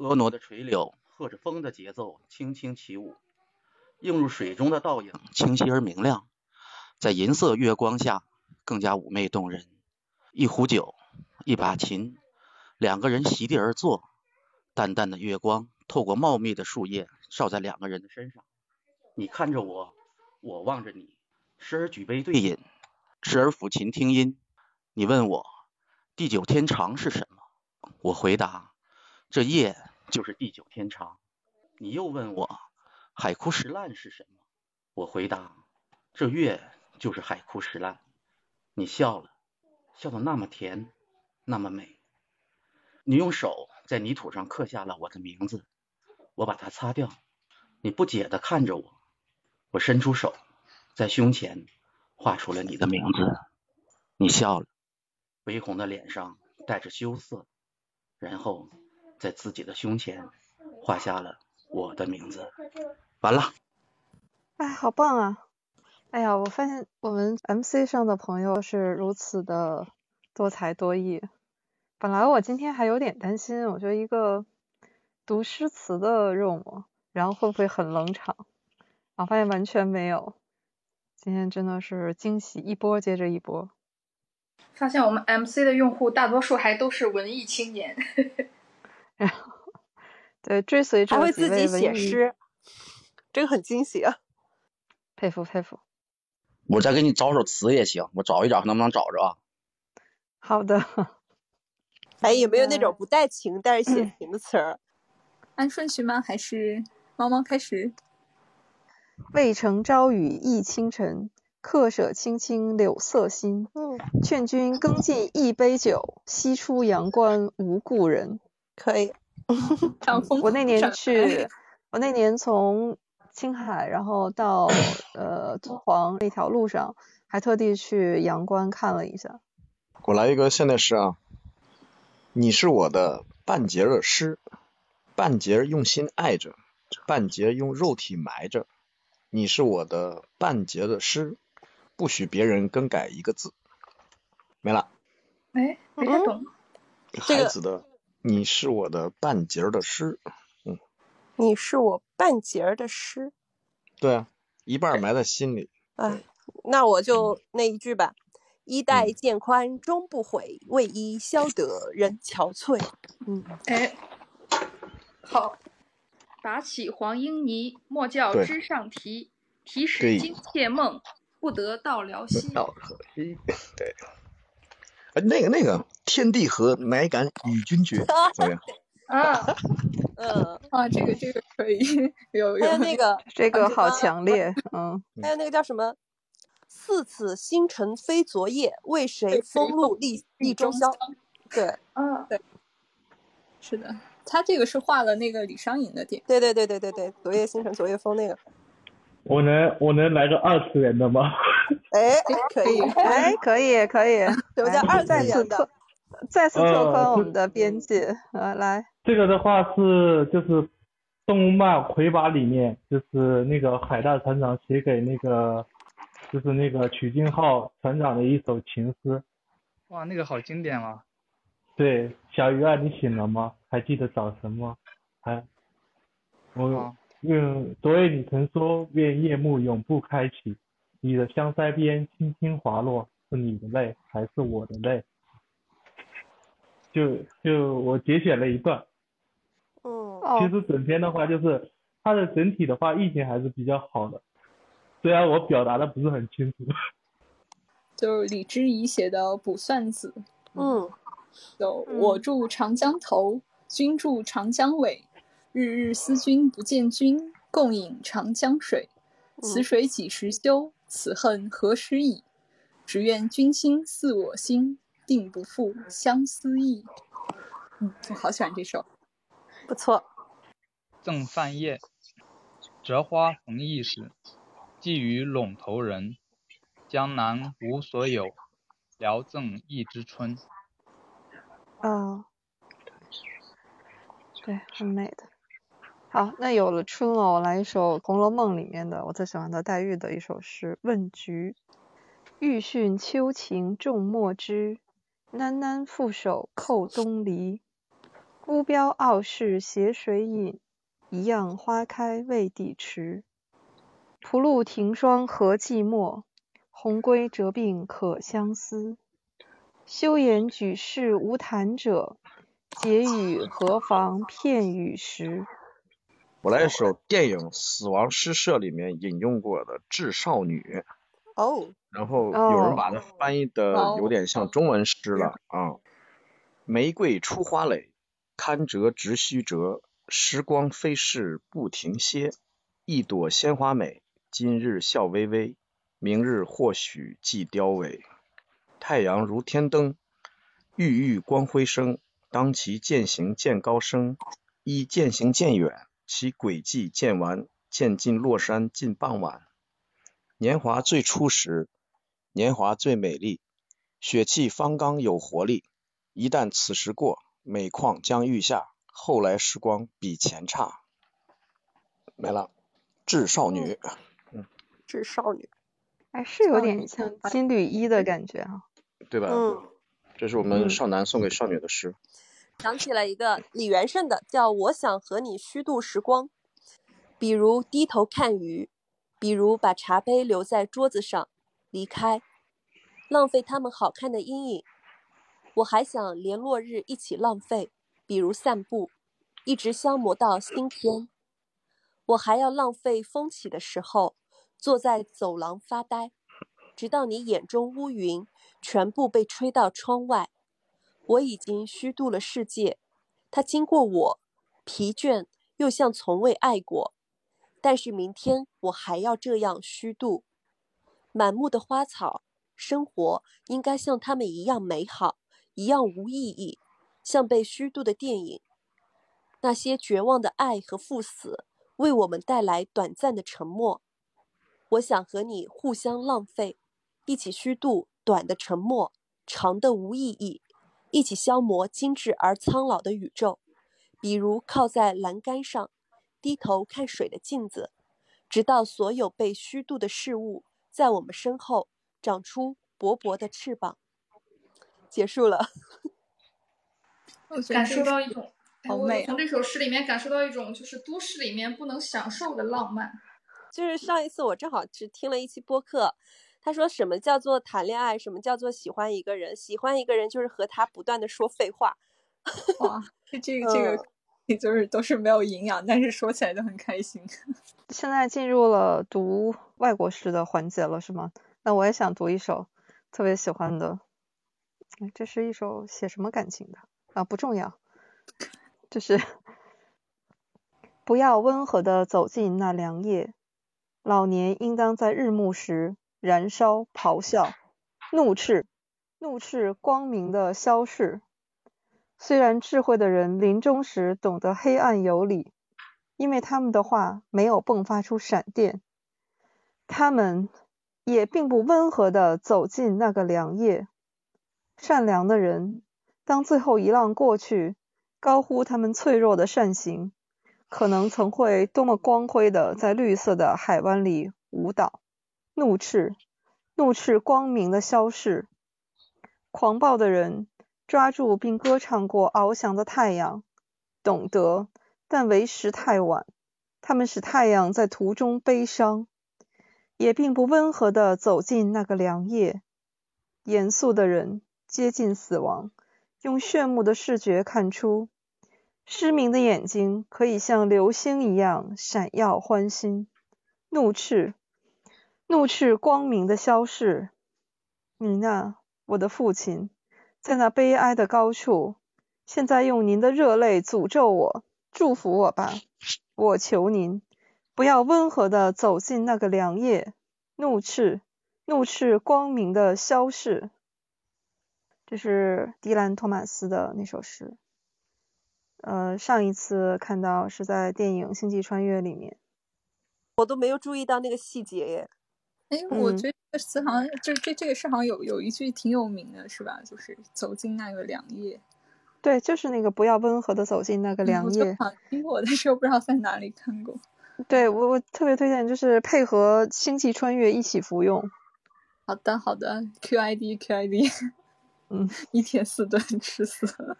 婀娜的垂柳，和着风的节奏，轻轻起舞。映入水中的倒影清晰而明亮，在银色月光下更加妩媚动人。一壶酒，一把琴，两个人席地而坐，淡淡的月光透过茂密的树叶照在两个人的身上。你看着我，我望着你，时而举杯对饮，时而抚琴听音。你问我地久天长是什么？我回答，这夜就是地久天长。你又问我海枯石烂是什么？我回答，这月就是海枯石烂。你笑了，笑得那么甜，那么美。你用手在泥土上刻下了我的名字，我把它擦掉。你不解地看着我，我伸出手，在胸前画出了你的名字。你笑了，微红的脸上带着羞涩，然后在自己的胸前画下了我的名字。完了，哎，好棒啊！哎呀，我发现我们 MC 上的朋友是如此的多才多艺。本来我今天还有点担心，我觉得一个读诗词的任务，然后会不会很冷场？啊，发现完全没有。今天真的是惊喜一波接着一波。发现我们 MC 的用户大多数还都是文艺青年。对，追随者还会自己写诗，这个很惊喜啊！佩服佩服。我再给你找首词也行，我找一找能不能找着啊？好的，哎，有没有那种不带情但是写情的词儿？按顺序吗？还是猫猫开始？渭城朝雨浥轻尘，客舍青青柳色新。嗯，劝君更尽一杯酒，西出阳关无故人。可以。我那年去，我那年从青海，然后到呃敦煌那条路上，还特地去阳关看了一下。我来一个现代诗啊，你是我的半截的诗，半截用心爱着，半截用肉体埋着。你是我的半截的诗，不许别人更改一个字。没了，哎，没太懂。这孩子的，你是我的半截儿的诗。嗯，你是我半截儿的诗，对啊，一半埋在心里。哎，那我就那一句吧。衣带渐宽终不悔，为伊消得人憔悴。嗯，哎，好，打起黄莺泥，莫教枝上啼。啼时对惊妾梦，不得到辽西。到可惜，对。哎，那个那个，天地合，乃敢与君绝，怎么样？啊，嗯，啊，这个这个可以，有有还有那个这个好啊强烈，嗯，还有那个叫什么？似此星辰非昨夜，为谁风露立立中宵？对，嗯，对，是的，他这个是画了那个李商隐的点。对对对对对对，昨夜星辰昨夜风那个。我能我能来个二次元的吗？哎，可以，哎，可以可以，什么叫二次哎再次元的？再次拓宽我们的边界，呃，来，这个的话是就是动漫《魁拔》里面，就是那个海大船长写给那个就是那个曲靖浩船长的一首情诗。哇，那个好经典啊！对，小鱼儿，你醒了吗？还记得早晨吗？还，我愿昨夜你曾说愿夜幕永不开启，你的香腮边轻轻滑落，是你的泪还是我的泪？就就我节选了一段。嗯。其实整篇的话，就是它的整体的话意境还是比较好的，虽然我表达的不是很清楚。就是李之仪写的《卜算子》。嗯。有我住长江头，君住长江尾。日日思君不见君，共饮长江水。此水几时休？此恨何时已？只愿君心似我心，定不负相思意。嗯，我好喜欢这首，不错。赠范晔，折花逢驿使，寄与陇头人。江南无所有，聊赠一枝春。啊，对，很美的。好，那有了春了，我来一首《红楼梦》里面的我最喜欢的黛玉的一首诗《问菊》：欲讯秋情众莫知，喃喃负手扣东篱。孤标傲世斜水饮，一样花开未抵迟。蒲露庭霜何寂寞，红归折鬓可相思。休言举世无谈者，解语何妨片语时。我来一首电影《死亡诗社》里面引用过的《致少女》。哦。然后有人把它翻译的有点像中文诗了啊。玫瑰出花蕾，堪折直须折。时光飞逝不停歇，一朵鲜花美，今日笑微微，明日或许即凋萎。太阳如天灯，郁郁光辉生。当其渐行渐高升，亦渐行渐远，其轨迹渐完，渐近落山近傍晚。年华最初时，年华最美丽，血气方刚有活力。一旦此时过，每况将愈下，后来时光比前差。没了，致少女。嗯，致少女，哎是有点像金缕衣的感觉啊。对吧？嗯，这是我们少男送给少女的诗。想起了一个李元胜的，叫“我想和你虚度时光”，比如低头看鱼，比如把茶杯留在桌子上离开，浪费他们好看的阴影。我还想连落日一起浪费，比如散步，一直消磨到星天。我还要浪费风起的时候，坐在走廊发呆，直到你眼中乌云全部被吹到窗外。我已经虚度了世界，它经过我，疲倦又像从未爱过。但是明天我还要这样虚度。满目的花草，生活应该像他们一样美好，一样无意义，像被虚度的电影。那些绝望的爱和赴死，为我们带来短暂的沉默。我想和你互相浪费，一起虚度短的沉默，长的无意义。一起消磨精致而苍老的宇宙，比如靠在栏杆上，低头看水的镜子，直到所有被虚度的事物在我们身后长出薄薄的翅膀。结束了。感受到一种，好美啊！从这首诗里面感受到一种就是都市里面不能享受的浪漫。就是上一次我正好是听了一期播客。他说：“什么叫做谈恋爱？什么叫做喜欢一个人？喜欢一个人就是和他不断的说废话。”哇，这这个这个，就是都是没有营养，但是说起来就很开心。现在进入了读外国诗的环节了，是吗？那我也想读一首特别喜欢的。这是一首写什么感情的啊？不重要，就是不要温和的走进那凉夜，老年应当在日暮时。燃烧、咆哮、怒斥、怒斥光明的消逝。虽然智慧的人临终时懂得黑暗有理，因为他们的话没有迸发出闪电，他们也并不温和地走进那个凉夜。善良的人，当最后一浪过去，高呼他们脆弱的善行，可能曾会多么光辉地在绿色的海湾里舞蹈。怒斥，怒斥光明的消逝。狂暴的人抓住并歌唱过翱翔的太阳，懂得，但为时太晚。他们使太阳在途中悲伤，也并不温和地走进那个凉夜。严肃的人接近死亡，用炫目的视觉看出，失明的眼睛可以像流星一样闪耀欢欣。怒斥，怒斥光明的消逝。你那，我的父亲，在那悲哀的高处，现在用您的热泪诅咒我，祝福我吧。我求您，不要温和地走进那个凉夜。怒斥，怒斥光明的消逝。这是迪兰·托马斯的那首诗。呃，上一次看到是在电影《星际穿越》里面。我都没有注意到那个细节耶。哎，我觉得这个词好像这这这个诗好像有有一句挺有名的，是吧？就是走进那个凉夜。对，就是那个不要温和的走进那个凉夜。我听过，但是我不知道在哪里看过。对我我特别推荐，就是配合《星际穿越》一起服用。好的好的，QID QID，嗯，一天四顿吃死了。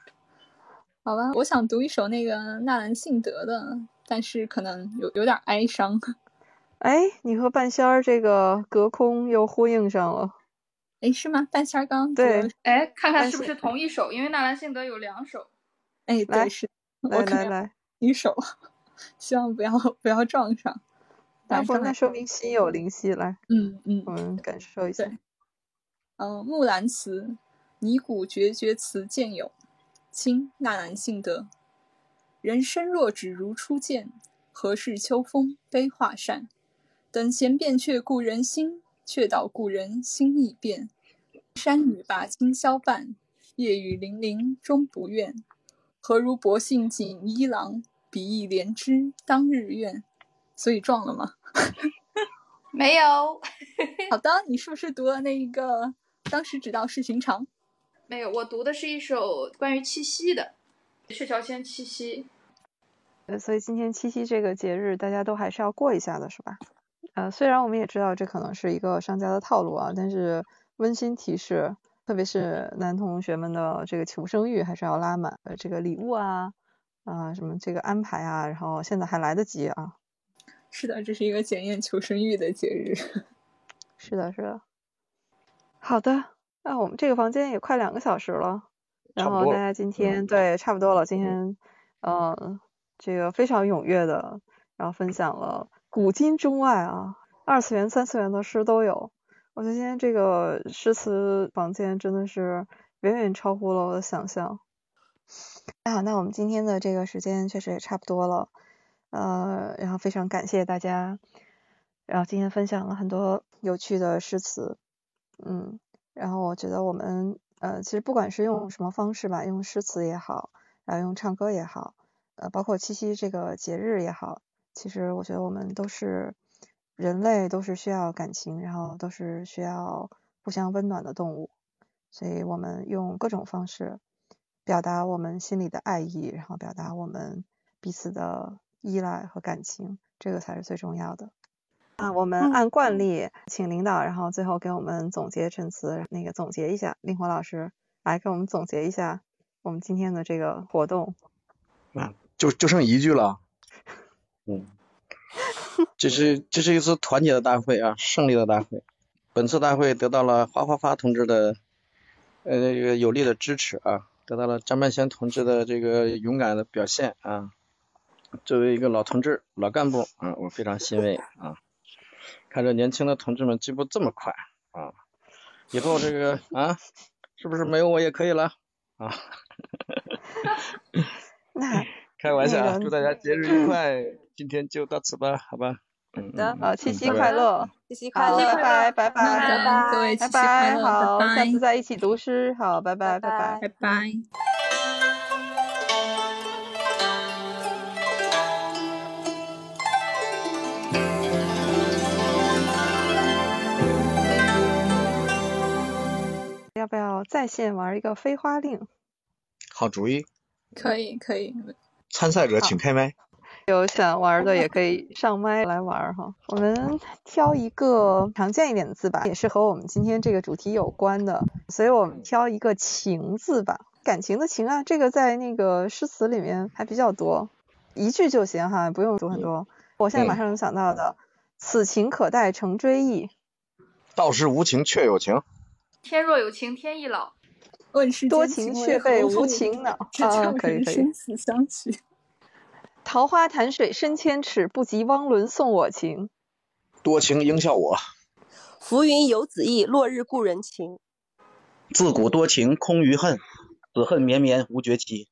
好吧，我想读一首那个纳兰性德的，但是可能有有点哀伤。哎，你和半仙儿这个隔空又呼应上了。哎，是吗？半仙儿刚对，哎，看看是不是同一首，因为纳兰性德有两首。哎，对，是，来来来，一首，希望不要不要撞上。那不那说明心有灵犀，来，嗯嗯，我们感受一下。嗯，《木兰辞》，拟古绝绝词见有，清纳兰性德。人生若只如初见，何事秋风悲画扇？等闲变却故人心。却道故人心易变，山雨把今宵伴，夜雨霖铃终不怨。何如薄幸锦衣郎，比翼连枝当日愿。所以撞了吗？没有。好的，你是不是读了那一个？当时只道是寻常。没有，我读的是一首关于七夕的《鹊桥仙七夕》。呃，所以今天七夕这个节日，大家都还是要过一下的，是吧？呃，虽然我们也知道这可能是一个商家的套路啊，但是温馨提示，特别是男同学们的这个求生欲还是要拉满。呃，这个礼物啊，啊什么这个安排啊，然后现在还来得及啊。是的，这是一个检验求生欲的节日。是的，是的。好的，那我们这个房间也快两个小时了，然后大家今天对差不多了，今天嗯这个非常踊跃的，然后分享了。古今中外啊，二次元、三次元的诗都有。我觉得今天这个诗词房间真的是远远超乎了我的想象。啊，那我们今天的这个时间确实也差不多了。呃，然后非常感谢大家，然后今天分享了很多有趣的诗词。嗯，然后我觉得我们呃，其实不管是用什么方式吧，用诗词也好，然后用唱歌也好，呃，包括七夕这个节日也好。其实我觉得我们都是人类，都是需要感情，然后都是需要互相温暖的动物，所以我们用各种方式表达我们心里的爱意，然后表达我们彼此的依赖和感情，这个才是最重要的。啊，我们按惯例请领导，然后最后给我们总结陈词，那个总结一下，令狐老师来给我们总结一下我们今天的这个活动。啊，就就剩一句了。嗯，这是这是一次团结的大会啊，胜利的大会。本次大会得到了花花发同志的呃这个有力的支持啊，得到了张半仙同志的这个勇敢的表现啊。作为一个老同志、老干部啊，我非常欣慰啊。看着年轻的同志们进步这么快啊，以后这个啊，是不是没有我也可以了啊？那。开玩笑，祝大家节日愉快！今天就到此吧，好吧？好的，好，七夕快乐，七夕快乐，拜拜，拜拜，拜拜，拜，好，下次再一起读诗，好，拜拜，拜拜，拜拜。要不要在线玩一个飞花令？好主意。可以，可以。参赛者请开麦。有想玩的也可以上麦来玩哈。我们挑一个常见一点的字吧，也是和我们今天这个主题有关的，所以我们挑一个“情”字吧，感情的“情”啊，这个在那个诗词里面还比较多，一句就行哈，不用读很多。我现在马上能想到的，“此情可待成追忆”，道是无情却有情，天若有情天亦老，问世多间情却被为何物无情恼 只啊可以可以人生死相许。桃花潭水深千尺，不及汪伦送我情。多情应笑我，浮云游子意，落日故人情。自古多情空余恨，此恨绵绵无绝期。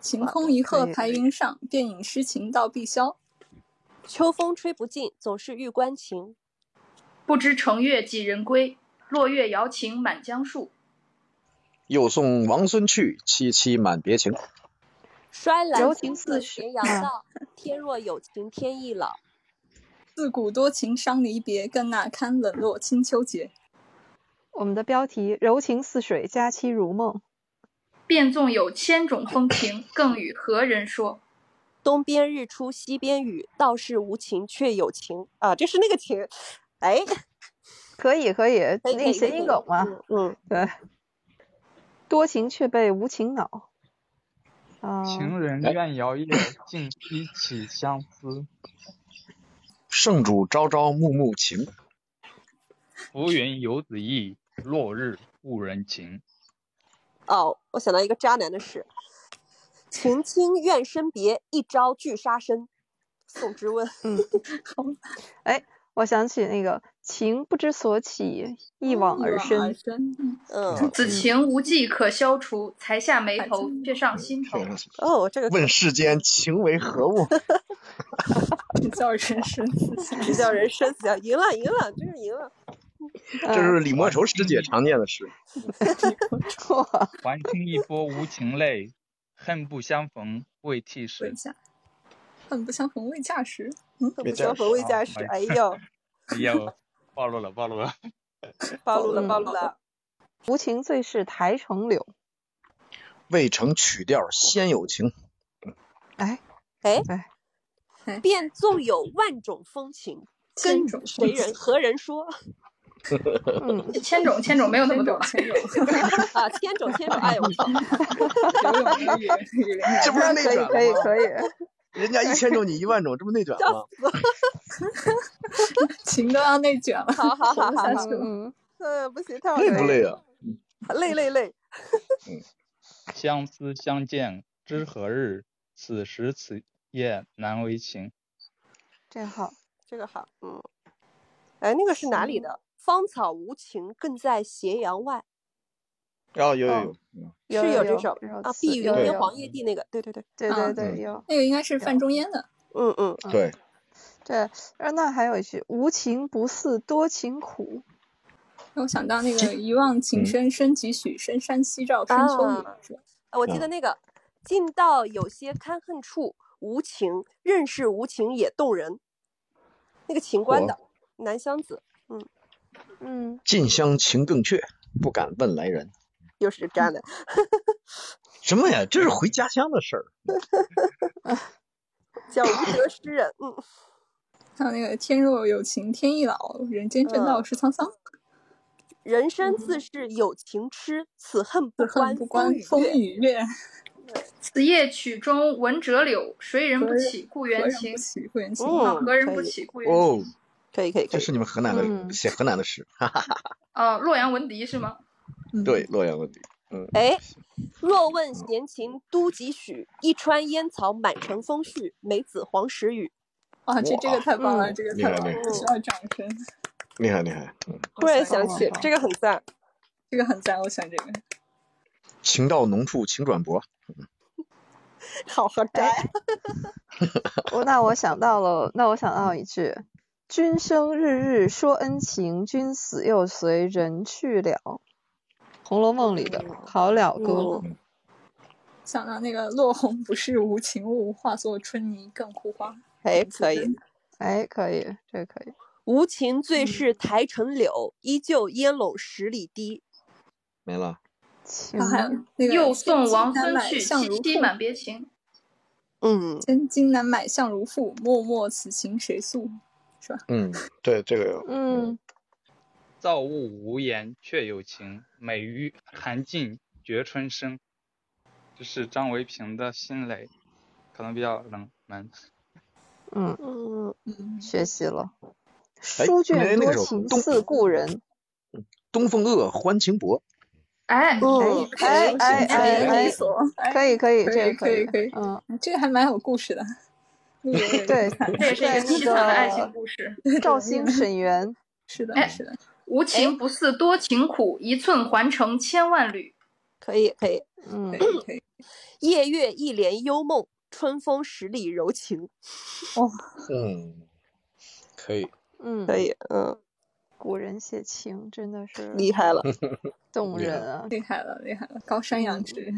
晴空一鹤排云上，便引诗情到碧霄。秋风吹不尽，总是玉关情。不知乘月几人归，落月摇情满江树。又送王孙去，萋萋满别情。衰兰柔情青似水斜阳啊道，天若有情天亦老。自古多情伤离别，更那堪冷落清秋节。我们的标题：柔情似水，佳期如梦。便纵有千种风情，更与何人说？东边日出西边雨，道是无情却有情啊，这是那个情。哎，可以可以，可以那个谐音梗嘛。嗯嗯，对，多情却被无情恼。啊，情人怨遥夜，竟夕起相思。圣主朝朝暮暮情，浮云游子意，落日误人情。哦，我想到一个渣男的事：情亲怨生别，一朝俱杀身。宋之问。嗯，哎，我想起那个情不知所起，一往而深。嗯，此情无计可消除，才下眉头，却上心头。哦，这个问世间情为何物？只叫人生死相只叫人生死相，赢了赢了，真是赢了。这是李莫愁师姐常念的诗。哇，还清一波无情泪，恨不相逢未替未时。嫁，恨不相逢未嫁时。嗯，恨不相逢未嫁时，哎呦，哎呦，暴露了暴露了。暴露了 嗯暴露了。无情最是台城柳。未成曲调先有情。哎哎，哎，便纵有万种风情，跟千种谁人何人说？嗯，千种千种没有那么多，千种 啊，千种千种，哎呦这不是内可以卷吗？可以可以。人家一千种，你一万种，这不内卷了吗？情都要内卷了，好好好好好。嗯，嗯，不行，太累不累啊？累累累。相思相见知何日？此时此夜难为情。这好。这个好，嗯。哎，那个是哪里的？芳草无情，更在斜阳外。哦，有有有，是有这首啊，碧云有有天黄叶地那个，对对对，对啊对对，有。那个应该是范仲淹的。嗯嗯，对，对，然后那还有一句“无情不似多情苦让我想到那个“一望情深深几许，深山夕照深秋雨”啊是吧？啊我记得那个“近道有些堪恨处，无情任是无情也动人”，那个秦观的南乡子，嗯，”。嗯，近乡情更怯，不敢问来人。又是这样的。什么呀？这是回家乡的事儿。叫无德诗人，嗯，还有那个“天若有情天亦老，人间正道是沧桑。人生自是有情痴，此恨不关不关风风雨月。此夜曲中闻折柳，谁人不起故园情人不？起故园情？何人不起故园哦情？，可以可以，这是你们河南的嗯写河南的诗，哈哈哈哈。啊，洛阳文迪是吗？嗯对，洛阳文迪。嗯，哎，若问闲情都几许？一川烟草满城风絮，梅子黄时雨。哇，这这个太棒了，嗯这个太棒了，厉害厉害需要掌声。厉害厉害。嗯，突然想起这个很赞，这个很赞，我喜欢这个。情到浓处请转薄。好好宅。我 那我想到了，那我想到一句：“君生日日说恩情，君死又随人去了。”《红楼梦》里的好了歌。嗯想到那个“落红不是无情物，化作春泥更护花哎，可以。哎，可以，这个可以。无情最是台城柳，依旧烟笼十里堤。没了。”情然后还有那个“又送王孙去，来相如萋萋满别情。嗯，千金难买相如赋，脉脉此情谁诉？是吧？嗯，对，这个有。嗯，造物无言却有情，美于寒尽觉春生。这是张维平的心累，可能比较冷门。嗯嗯，学习了。哎书卷多情似故人。东风恶，欢情薄。哎哎哎哎哎哎，可以可以，可以这个以可以可以，嗯，这个还蛮有故事的。对，这也是一个凄惨的爱情故事。赵兴沈园。是的，哎是的。无情不似多情苦，一寸还成千万缕。可以可以，嗯，可以。夜月一帘幽梦，春风十里柔情。哦，嗯，可以。嗯，可以，嗯，古人写情真的是厉害了，动人啊！厉害了，厉害了，高山仰止。